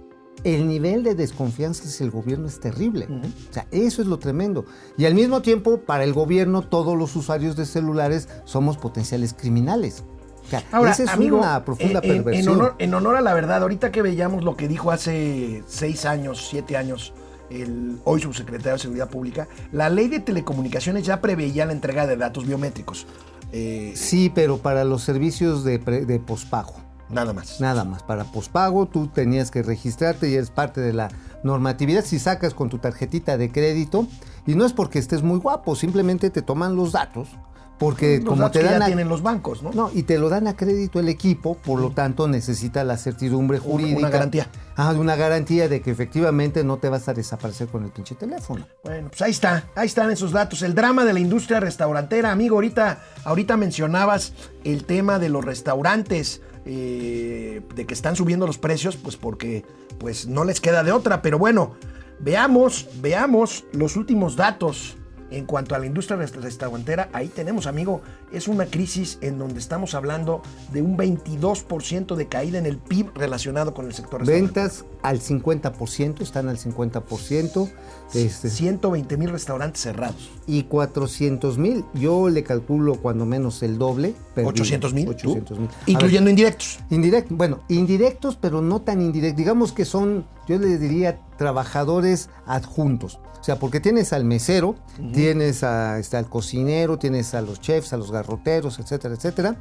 el nivel de desconfianza hacia el gobierno es terrible. O sea, eso es lo tremendo. Y al mismo tiempo, para el gobierno, todos los usuarios de celulares somos potenciales criminales. O sea, Ahora, esa es amigo, una profunda en- en- perversión. En honor, en honor a la verdad, ahorita que veíamos lo que dijo hace seis años, siete años, el hoy subsecretario de Seguridad Pública, la ley de telecomunicaciones ya preveía la entrega de datos biométricos. Eh, Sí, pero para los servicios de, pre- de pospago. Nada más. Nada más, para pospago tú tenías que registrarte y eres parte de la normatividad si sacas con tu tarjetita de crédito y no es porque estés muy guapo, simplemente te toman los datos porque Los como te que dan ya a- tienen los bancos, ¿no? no, y te lo dan a crédito el equipo, por lo tanto necesita la certidumbre jurídica. una garantía. Ah, de una garantía de que efectivamente no te vas a desaparecer con el pinche teléfono. Bueno, pues ahí está, ahí están esos datos. El drama de la industria restaurantera, amigo, ahorita, ahorita mencionabas el tema de los restaurantes, eh, de que están subiendo los precios, pues porque pues no les queda de otra. Pero bueno, veamos, veamos los últimos datos en cuanto a la industria rest- restaurantera. Ahí tenemos, amigo, es una crisis en donde estamos hablando de un 22% de caída en el PIB relacionado con el sector. Ventas al 50%, están al 50%. Este, 120 mil restaurantes cerrados. y 400 mil, yo le calculo cuando menos el doble. perdido. 800 mil. 800 mil. Incluyendo indirectos. Indirectos, bueno, indirectos, pero no tan indirectos. Digamos que son, yo le diría, trabajadores adjuntos. O sea, porque tienes al mesero, tienes a, este, al cocinero, tienes a los chefs, a los garroteros, etcétera, etcétera.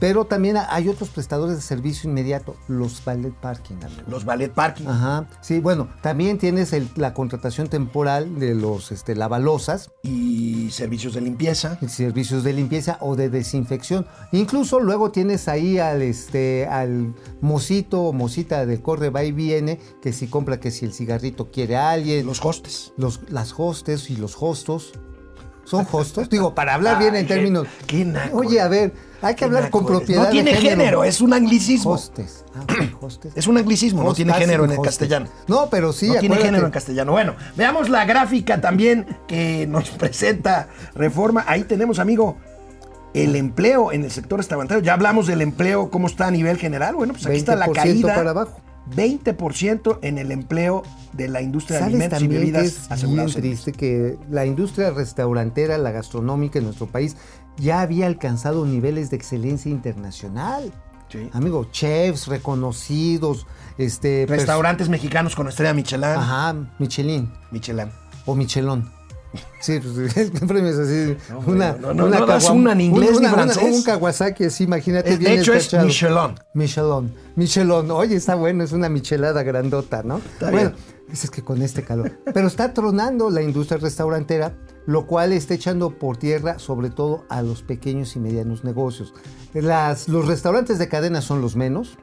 Pero también hay otros prestadores de servicio inmediato, los valet parking. amigo. Los ballet parking. Ajá. Sí, bueno, también tienes el- la contratación temporal de los este, lavalosas, Y servicios de limpieza. servicios de limpieza o de desinfección. Incluso luego tienes ahí al este al mocito o mocita del corre va y viene que si compra que si el cigarrito quiere a alguien, Los hostes. los las hostes y los hostos. ¿Son hostos? Digo, para hablar bien en términos. qué naco Oye, a ver, hay que hablar con propiedad. No tiene género, es un anglicismo. Hostes. Ah, hostes. Es un anglicismo, no tiene Hostas género en el hostes. castellano. No, pero sí, no tiene género en castellano. Bueno, veamos la gráfica también que nos *laughs* presenta Reforma. Ahí tenemos, amigo, el empleo en el sector restaurantero. Ya hablamos del empleo, cómo está a nivel general. Bueno, pues aquí está la 20% caída. para abajo. 20% en el empleo de la industria de ¿Sabes alimentos y también bebidas es bien triste que la industria restaurantera, la gastronómica en nuestro país ya había alcanzado niveles de excelencia internacional? Sí. Amigo, chefs reconocidos, este... Restaurantes mexicanos con estrella Michelin. Ajá, Michelin Michelin. o Michelón. Sí, pues *laughs* el premio es así. No, una, no, no, no das una en inglés ni francés. un Kawasaki así, imagínate. Es- de bien hecho, es. Michelin. Michelón. Michelón. Oye, está bueno, es una michelada grandota, ¿no? Está bueno, bien. dices que con este calor. Pero está tronando la industria restaurantera, lo cual está echando por tierra sobre todo a los pequeños y medianos negocios. Las, los restaurantes de cadena son los menos.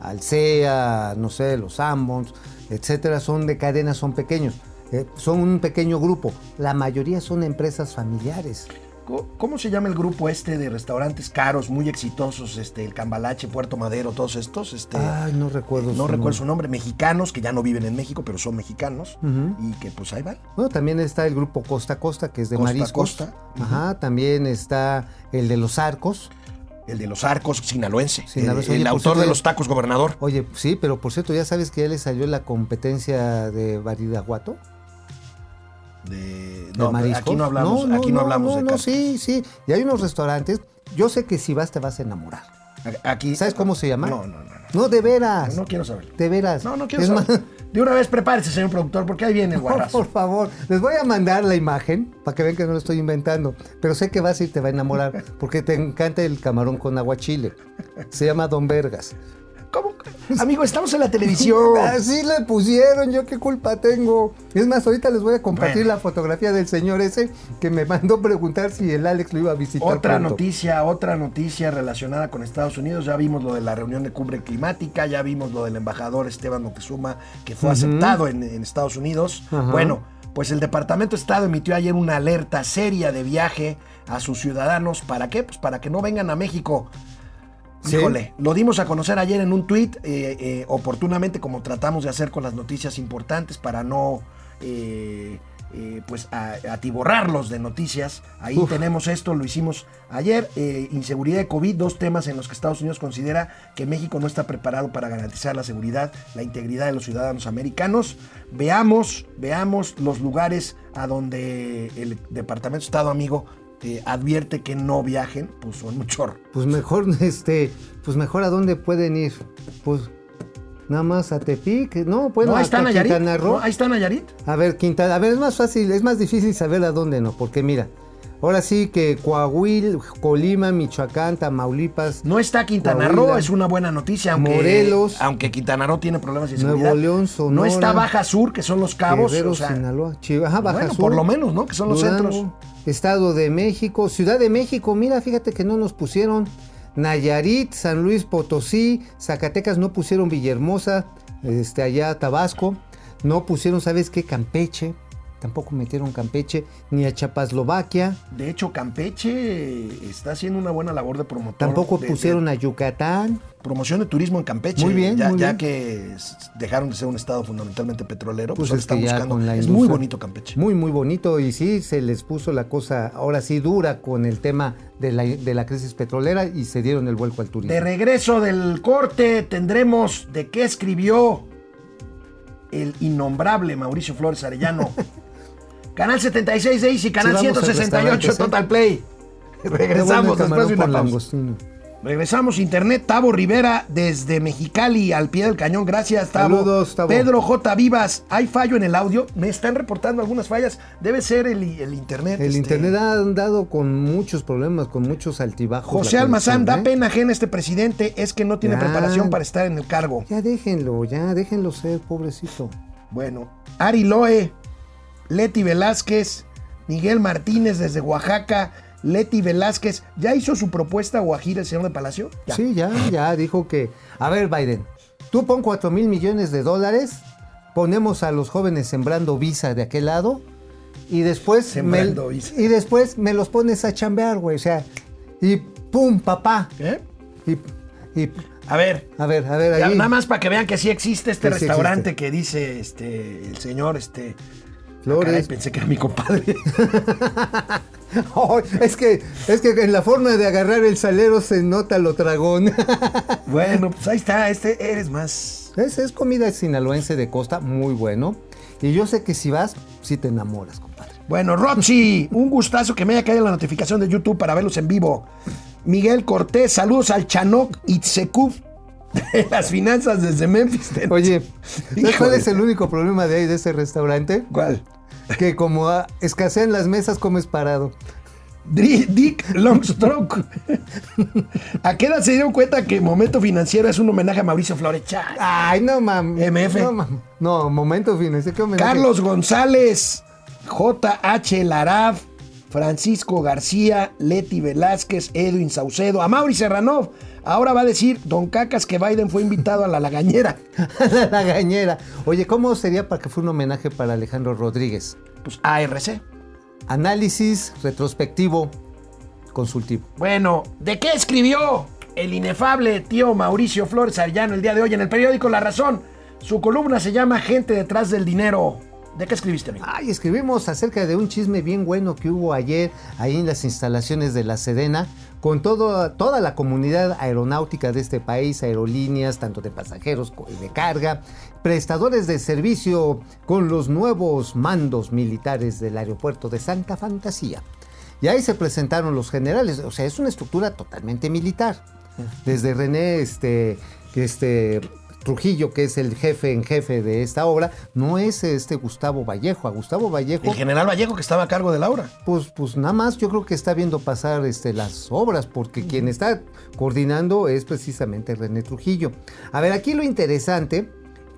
Alsea, no sé, los Ambons, etcétera, son de cadena, son pequeños. Eh, son un pequeño grupo. La mayoría son empresas familiares. ¿Cómo- ¿Cómo se llama el grupo este de restaurantes caros, muy exitosos? Este, el Cambalache, Puerto Madero, todos estos. Este, Ay, no recuerdo. no su recuerdo nombre. su nombre. Mexicanos que ya no viven en México, pero son mexicanos. Y que pues ahí van. Bueno, también está el grupo Costa Costa, que es de Costa mariscos. Costa. Ajá, también está el de los arcos. El de los arcos sinaloense. Sinaloense. El, Oye, el por autor cierto, de los tacos gobernador. Oye, sí, pero por cierto, ya sabes que ya le salió la competencia de Baridaguato. De, no, aquí no hablamos, aquí no, hablamos no, de no, sí, sí. Y hay unos restaurantes. Yo sé que si vas te vas a enamorar. Aquí, ¿Sabes cómo se llama? No, no, no. no. De veras. No quiero saber. De veras. No, no quiero Es saber. más- De una vez prepárese, señor productor, porque ahí viene el *laughs* No, guarrazo. por favor, les voy a mandar la imagen para que vean que no lo estoy inventando. Pero sé que vas y te va a enamorar porque te encanta el camarón con aguachile. Se llama Don Vergas. ¿Cómo? Amigo, estamos en la televisión. *laughs* Así le pusieron, yo qué culpa tengo. Es más, ahorita les voy a compartir Bueno. la fotografía del señor ese que me mandó preguntar si el Alex lo iba a visitar. Otra pronto. noticia, otra noticia relacionada con Estados Unidos. Ya vimos lo de la reunión de cumbre climática, ya vimos lo del embajador Esteban Moctezuma que fue aceptado en, en Estados Unidos. Bueno, pues el Departamento de Estado emitió ayer una alerta seria de viaje a sus ciudadanos. ¿Para qué? Pues para que no vengan a México. Sí. Híjole, lo dimos a conocer ayer en un tuit, eh, eh, oportunamente como tratamos de hacer con las noticias importantes para no eh, eh, pues a- atiborrarlos de noticias. Ahí Uf. tenemos esto, lo hicimos ayer. eh, inseguridad de COVID, dos temas en los que Estados Unidos considera que México no está preparado para garantizar la seguridad, la integridad de los ciudadanos americanos. Veamos, veamos los lugares a donde el Departamento de Estado, amigo, advierte que no viajen, pues son un chorro. Pues mejor, *laughs* este, pues mejor a dónde pueden ir. Pues nada más a Tepic, no, bueno, ¿No, ahí está Nayarit? Quintana Roo. ¿No, ahí está Nayarit? A ver, Quintana, a ver, es más fácil, es más difícil saber a dónde no, porque mira, ahora sí que Coahuila, Colima, Michoacán, Tamaulipas, No está Quintana Coahuila, Roo, es una buena noticia, aunque, Morelos, aunque Quintana Roo tiene problemas de Nuevo seguridad. León, No Sonora, está Baja Sur, que son los cabos. Guerrero, o sea, Sinaloa, Chihuahua, ajá, Baja bueno, Sur, por lo menos, ¿no? Que son los centros. Estado de México, Ciudad de México, mira, fíjate que no nos pusieron Nayarit, San Luis Potosí, Zacatecas no pusieron Villahermosa, este allá Tabasco, no pusieron, ¿sabes qué? Campeche, tampoco metieron Campeche, ni a Chapaslovaquia, De hecho, Campeche está haciendo una buena labor de promotor. tampoco de- pusieron de a Yucatán. promoción de turismo en Campeche. Muy bien, ya, muy ya bien. que dejaron de ser un estado fundamentalmente petrolero, pues, Pues es están buscando. la es muy bonito Campeche. Muy, muy bonito y sí, se les puso la cosa ahora sí dura con el tema de la, de la crisis petrolera y se dieron el vuelco al turismo. De regreso del corte tendremos de qué escribió el innombrable Mauricio Flores Arellano. *laughs* Canal 76 de Easy, Canal Sí, vamos al 168 restaurante, ¿sí? Total Play. Regresamos después de una pausa. langostino. Regresamos, Internet, Tavo Rivera desde Mexicali al pie del cañón. Gracias, Tavo. Saludos, Tavo. Pedro J. Vivas, ¿hay fallo en el audio? Me están reportando algunas fallas. Debe ser el, el Internet. El este. internet ha andado con muchos problemas, con muchos altibajos. José Almazán, da ¿eh? pena ajena este presidente. Es que no tiene Ya. preparación para estar en el cargo. Ya déjenlo, ya déjenlo ser, pobrecito. Bueno, Ari Loe, Leti Velázquez, Miguel Martínez desde Oaxaca. Leti Velázquez, ¿ya hizo su propuesta Guajira el señor de Palacio? Ya. Sí, ya, ya dijo que. A ver, Biden, tú pon 4 mil millones de dólares, ponemos a los jóvenes sembrando visa de aquel lado y después. Sembrando me, visa. Y después me los pones a chambear, güey. O sea, y pum, papá. ¿Eh? Y, y- A ver, a ver, a ver, Ya, ahí. nada más para que vean que sí existe este sí restaurante existe. que dice este el señor este Flores. Caray, pensé que era mi compadre. *laughs* Es que es que en la forma de agarrar el salero se nota lo tragón. *laughs* bueno, pues ahí está, este eres más. es, es comida sinaloense de costa, muy bueno. Y yo sé que si vas, sí te enamoras, compadre. Bueno, Roxy, un gustazo que me haya caído la notificación de YouTube para verlos en vivo. Miguel Cortés, saludos al Chanoc Itzekuf de las finanzas desde Memphis. Oye, ¿sabes cuál es el único problema de ahí de ese restaurante? ¿Cuál? Que como escasean las mesas, comes parado. Dick Longstroke. ¿A qué edad se dieron cuenta que Momento Financiero es un homenaje a Mauricio Flores? Ay, no mames. MF. No, mam. no, momento financiero. ¿qué homenaje? Carlos González, JH Laraf, Francisco García, Leti Velázquez, Edwin Saucedo, a Mauri Serranov. Ahora va a decir Don Cacas que Biden fue invitado a la lagañera. *laughs* la gañera. Oye, ¿cómo sería para que fuera un homenaje para Alejandro Rodríguez? Pues ARC. Análisis retrospectivo consultivo. Bueno, ¿de qué escribió el inefable tío Mauricio Flores Arellano el día de hoy en el periódico La Razón? Su columna se llama Gente detrás del dinero. ¿De qué escribiste, amigo? Ay, escribimos acerca de un chisme bien bueno que hubo ayer ahí en las instalaciones de la Sedena con todo, toda la comunidad aeronáutica de este país, aerolíneas, tanto de pasajeros como de carga, prestadores de servicio con los nuevos mandos militares del aeropuerto de Santa Fantasía. Y ahí se presentaron los generales, o sea, es una estructura totalmente militar. Desde René este, este, Trujillo, que es el jefe en jefe de esta obra, no es este Gustavo Vallejo. A Gustavo Vallejo, El general Vallejo que estaba a cargo de la obra. pues, pues nada más yo creo que está viendo pasar este, las obras, porque quien está coordinando es precisamente René Trujillo. A ver, aquí lo interesante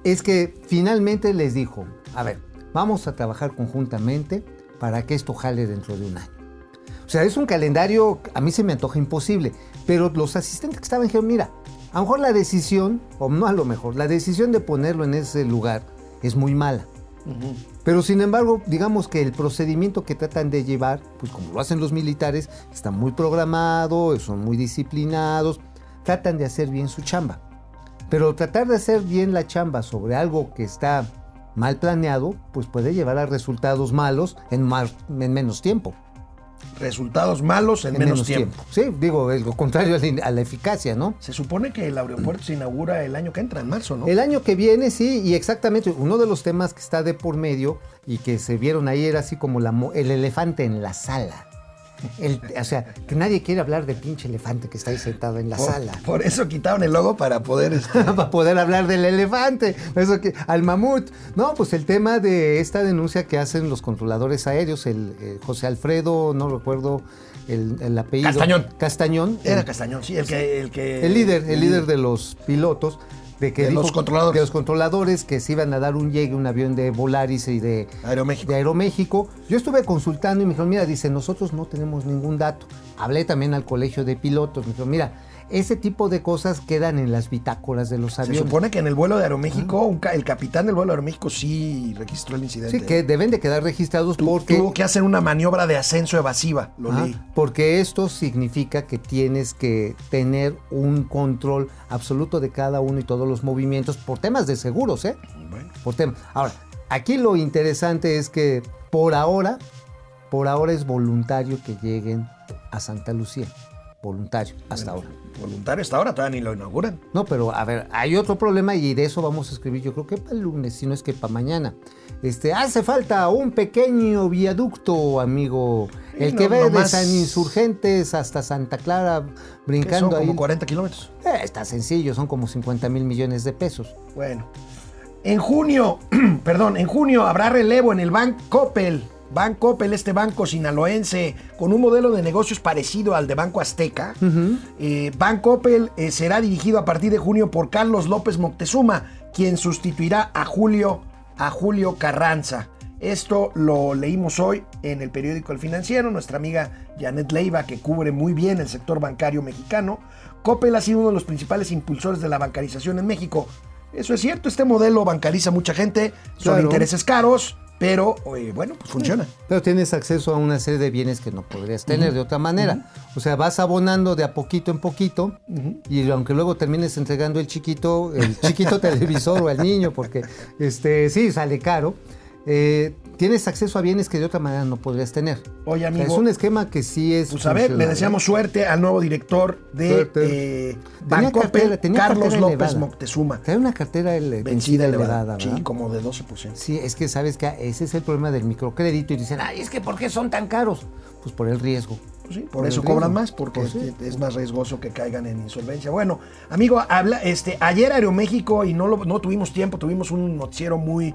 es que finalmente les dijo, a ver, vamos a trabajar conjuntamente para que esto jale dentro de un año. O sea, es un calendario, a mí se me antoja imposible, pero los asistentes que estaban dijeron, mira, a lo mejor la decisión, o no a lo mejor, la decisión de ponerlo en ese lugar es muy mala. Pero sin embargo, digamos que el procedimiento que tratan de llevar, pues como lo hacen los militares, está muy programado, son muy disciplinados, tratan de hacer bien su chamba. Pero tratar de hacer bien la chamba sobre algo que está mal planeado, pues puede llevar a resultados malos en, más- en menos tiempo. Resultados malos en, menos, tiempo. Sí, digo, es lo contrario a la, eficacia, ¿no? Se supone que el aeropuerto se inaugura el año que entra, en marzo, ¿no? El año que viene, sí, y exactamente uno de los temas que está de por medio y que se vieron ahí era así como la el elefante en la sala. El- o sea, que nadie quiere hablar del pinche elefante que está ahí sentado en la por, sala. por eso quitaron el logo para poder... este, *laughs* Para poder hablar del elefante, eso que, al mamut. No, pues el tema de esta denuncia que hacen los controladores aéreos, el eh, José Alfredo, no recuerdo el, el apellido. Castañón. Castañón. Era el- Castañón, sí, el que... El, que, el líder, el líder de los pilotos. De, que De dijo- los controladores. De los controladores que se iban a dar un llegue, un avión de Volaris y de Aeroméxico. de Aeroméxico. Yo estuve consultando y me dijeron, mira, dice, nosotros no tenemos ningún dato. Hablé también al colegio de pilotos. Me dijeron, mira, ese tipo de cosas quedan en las bitácoras de los Se aviones. supone que en el vuelo de Aeroméxico, un ca- el capitán del vuelo de Aeroméxico sí registró el incidente. Sí, que deben de quedar registrados Tu- porque... Tuvo que hacer una maniobra de ascenso evasiva, lo leí. porque esto significa que tienes que tener un control absoluto de cada uno y todos los movimientos por temas de seguros, ¿eh? Bueno. Por tema. Ahora, aquí lo interesante es que por ahora, por ahora es voluntario que lleguen a Santa Lucía. Voluntario, hasta ahora. Voluntario hasta ahora, todavía ni lo inauguran. No, pero a ver, hay otro problema y de eso vamos a escribir, yo creo que para el lunes, si no es que para mañana. Este, hace falta un pequeño viaducto, amigo. El que ve de San Insurgentes hasta Santa Clara son brincando ahí. como 40 kilómetros. Eh, está sencillo, son como 50 mil millones de pesos. Bueno. En junio, *clears throat* perdón, en junio habrá relevo en el Bank Coppel. Bank Coppel, este banco sinaloense, con un modelo de negocios parecido al de Banco Azteca. Eh, Bank Coppel eh, será dirigido a partir de junio por Carlos López Moctezuma, quien sustituirá a Julio, a Julio Carranza. Esto lo leímos hoy en el periódico El Financiero, nuestra amiga Janet Leiva, que cubre muy bien el sector bancario mexicano. Coppel ha sido uno de los principales impulsores de la bancarización en México. Eso es cierto, este modelo bancariza a mucha gente, son Claro. intereses caros, pero eh, bueno, pues funciona. Pero tienes acceso a una serie de bienes que no podrías tener de otra manera. O sea, vas abonando de a poquito en poquito y aunque luego termines entregando el chiquito, el chiquito *laughs* televisor o al niño, porque este sí sale caro, eh, tienes acceso a bienes que de otra manera no podrías tener. Oye, O sea, amigo. es un esquema que sí es. Pues a ver, le deseamos suerte al nuevo director de eh, Bancoppel, Carlos López elevada. Moctezuma. Trae una cartera ele- Vencida elevada. elevada, Sí, como de 12%. Sí, es que sabes que ese es el problema del microcrédito y dicen, ay, es que ¿por qué son tan caros? Pues por el riesgo. Pues sí, por, Por eso cobran más, porque Pues sí. es más riesgoso que caigan en insolvencia. Bueno, amigo, habla, este, ayer Aeroméxico, y no, lo- no tuvimos tiempo, tuvimos un noticiero muy,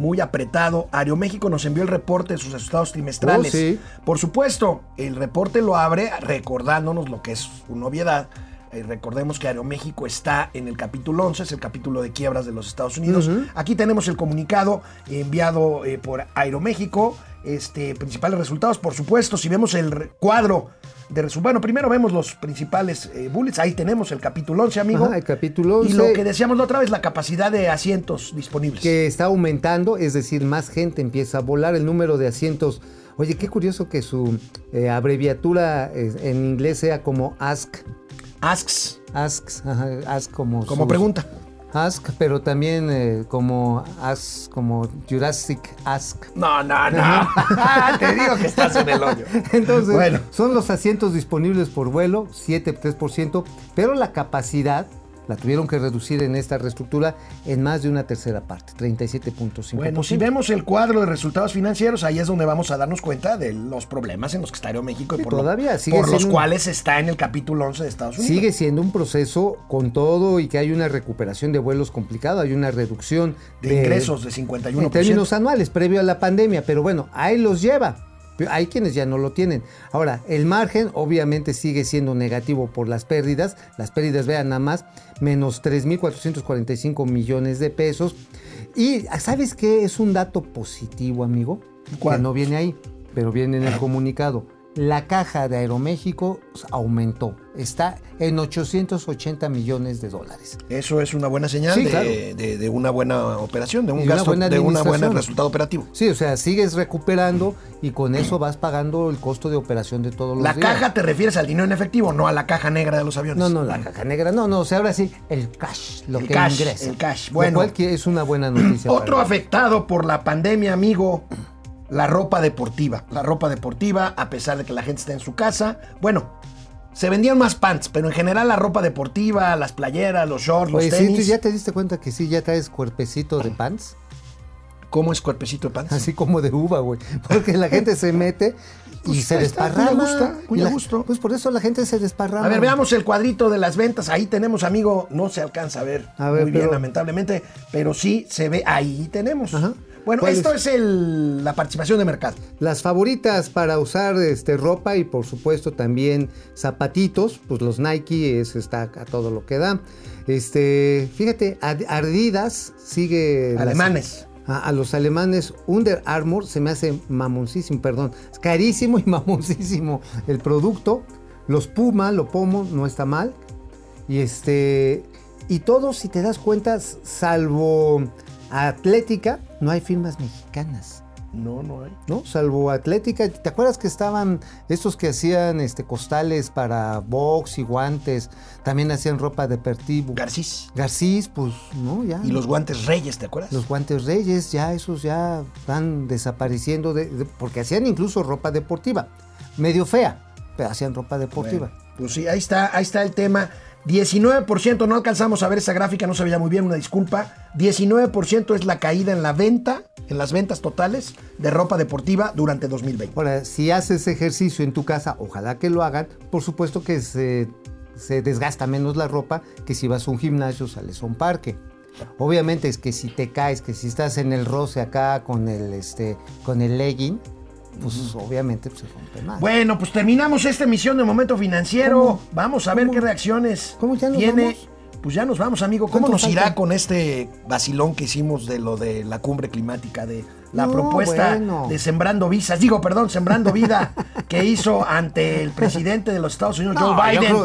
muy apretado. Aeroméxico nos envió el reporte de sus resultados trimestrales. Oh, sí. Por supuesto, el reporte lo abre recordándonos lo que es una obviedad. Eh, recordemos que Aeroméxico está en el capítulo 11, es el capítulo de quiebras de los Estados Unidos. Aquí tenemos el comunicado enviado eh, por Aeroméxico. Este, principales resultados, por supuesto, si vemos el cuadro de resultados. Bueno, primero vemos los principales eh, bullets. Ahí tenemos el capítulo 11, amigo. Ajá, el capítulo Y lo 11. que decíamos la otra vez, la capacidad de asientos disponibles. que está aumentando, es decir, más gente empieza a volar, el número de asientos. Oye, qué curioso que su eh, abreviatura en inglés sea como ASK. Asks, Asks, ajá, ask como. como sus- pregunta. Ask, pero también eh, como Ask, como Jurassic Ask. No, no, no. *laughs* Te digo que estás en el hoyo. Entonces, Bueno. son los asientos disponibles por vuelo, 7-3%, pero la capacidad la tuvieron que reducir en esta reestructura en más de una tercera parte, 37.5%. Bueno, si vemos el cuadro de resultados financieros, ahí es donde vamos a darnos cuenta de los problemas en los que está Aeroméxico y por, lo- todavía sigue por los un- cuales está en el capítulo 11 de Estados Unidos. Sigue siendo un proceso con todo y que hay una recuperación de vuelos complicado, hay una reducción de, ingresos de 51%. en términos anuales previo a la pandemia, pero bueno, ahí los lleva. Hay quienes ya no lo tienen. Ahora, el margen obviamente sigue siendo negativo por las pérdidas. Las pérdidas, vean nada más, menos 3.445 millones de pesos. Y ¿sabes qué? Es un dato positivo, amigo. ¿Cuál? Que no viene ahí, pero viene en el comunicado. La caja de Aeroméxico aumentó. Está en 880 millones de dólares. Eso es una buena señal Sí, de, claro. de- de una buena operación, de un gasto, buena de un buen resultado operativo. Sí, o sea, sigues recuperando y con eso vas pagando el costo de operación de todos los La días. caja te refieres al dinero en efectivo, no a la caja negra de los aviones. No, no, la caja negra. No, no, o sea, ahora sí, el cash, lo El que cash, ingresa. el cash. Lo Bueno. cual que es una buena noticia. Otro afectado por la pandemia, amigo, la ropa deportiva. La ropa deportiva, a pesar de que la gente está en su casa, bueno, se vendían más pants, pero en general la ropa deportiva, las playeras, los shorts, Oye, los sí, tenis. ¿tú ya te diste cuenta que sí, ya traes cuerpecito de pants? ¿Cómo es cuerpecito de pants? Así como de uva, güey. *laughs* Porque la gente se mete y Pues se desparrama. muy a gusto, muy la- gusto. Pues por eso la gente se desparrama. A ver, veamos el cuadrito de las ventas. Ahí tenemos, amigo, no se alcanza a ver, A ver, muy bien, lamentablemente, pero sí se ve, ahí tenemos. Ajá. Bueno, ¿Cuál esto es? es, el- la participación de mercado. Las favoritas para usar este, ropa y por supuesto también zapatitos, pues los Nike, eso está a todo lo que da. Este, fíjate, Adidas sigue... las- Alemanes. a, a los alemanes Under Armour se me hace mamoncísimo, perdón, es carísimo y *laughs* mamoncísimo el producto. Los Puma, lo Pomo, no está mal. Y este, y todos, si te das cuenta, salvo Atlética, no hay firmas mexicanas. No, no hay. ¿no? Salvo Atlética. ¿Te acuerdas que estaban estos que hacían este, costales para box y guantes? También hacían ropa deportiva. Garcís. Garcís, pues, ¿no? Ya. Y los guantes reyes, ¿te acuerdas? Los guantes reyes, ya esos ya van desapareciendo, de- de- porque hacían incluso ropa deportiva. Medio fea, pero hacían ropa deportiva. Bueno, pues sí, ahí está, ahí está el tema. 19%, no alcanzamos a ver esa gráfica, no se veía muy bien, una disculpa. 19% es la caída en la venta, en las ventas totales de ropa deportiva durante 2020. Ahora, si haces ejercicio en tu casa, ojalá que lo hagan, por supuesto que se, se desgasta menos la ropa que si vas a un gimnasio, sales a un parque. Obviamente es que si te caes, que si estás en el roce acá con el, este, con el legging, pues obviamente pues, se rompe más. Bueno, pues terminamos esta emisión de Momento Financiero. ¿Cómo? Vamos a ver qué reacciones ¿Cómo ya nos tiene. vamos? Pues ya nos vamos, amigo. ¿Cómo ¿Cuánto nos irá con este vacilón que hicimos de lo de la cumbre climática, de la No, propuesta bueno. de Sembrando Visas, digo, perdón, Sembrando Vida, *laughs* que hizo ante el presidente de los Estados Unidos, No, Joe Biden?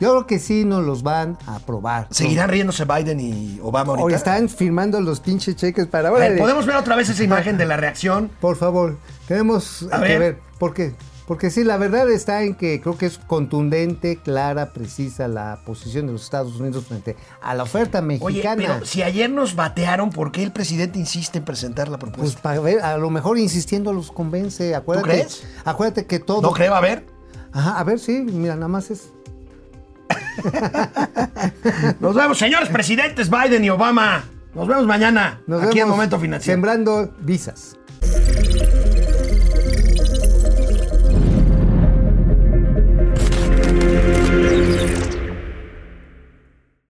Yo creo que sí nos los van a aprobar. ¿Seguirán riéndose Biden y Obama ahorita? Hoy están firmando los pinches cheques para A ver, ¿Podemos ver otra vez esa *laughs* imagen de la reacción? Por favor, tenemos A que ver. ver. ¿Por qué? Porque sí, la verdad está en que creo que es contundente, clara, precisa la posición de los Estados Unidos frente a la oferta Oye, mexicana. pero si ayer nos batearon, ¿por qué el presidente insiste en presentar la Pues propuesta? para ver, a lo mejor insistiendo los convence. Acuérdate, crees? Acuérdate que todo. ¿No creo? A ver. Ajá, a ver, sí, mira, nada más es. *laughs* Nos vemos, señores presidentes Biden y Obama. Nos vemos mañana Nos aquí en vemos Momento Financiero. Sembrando visas.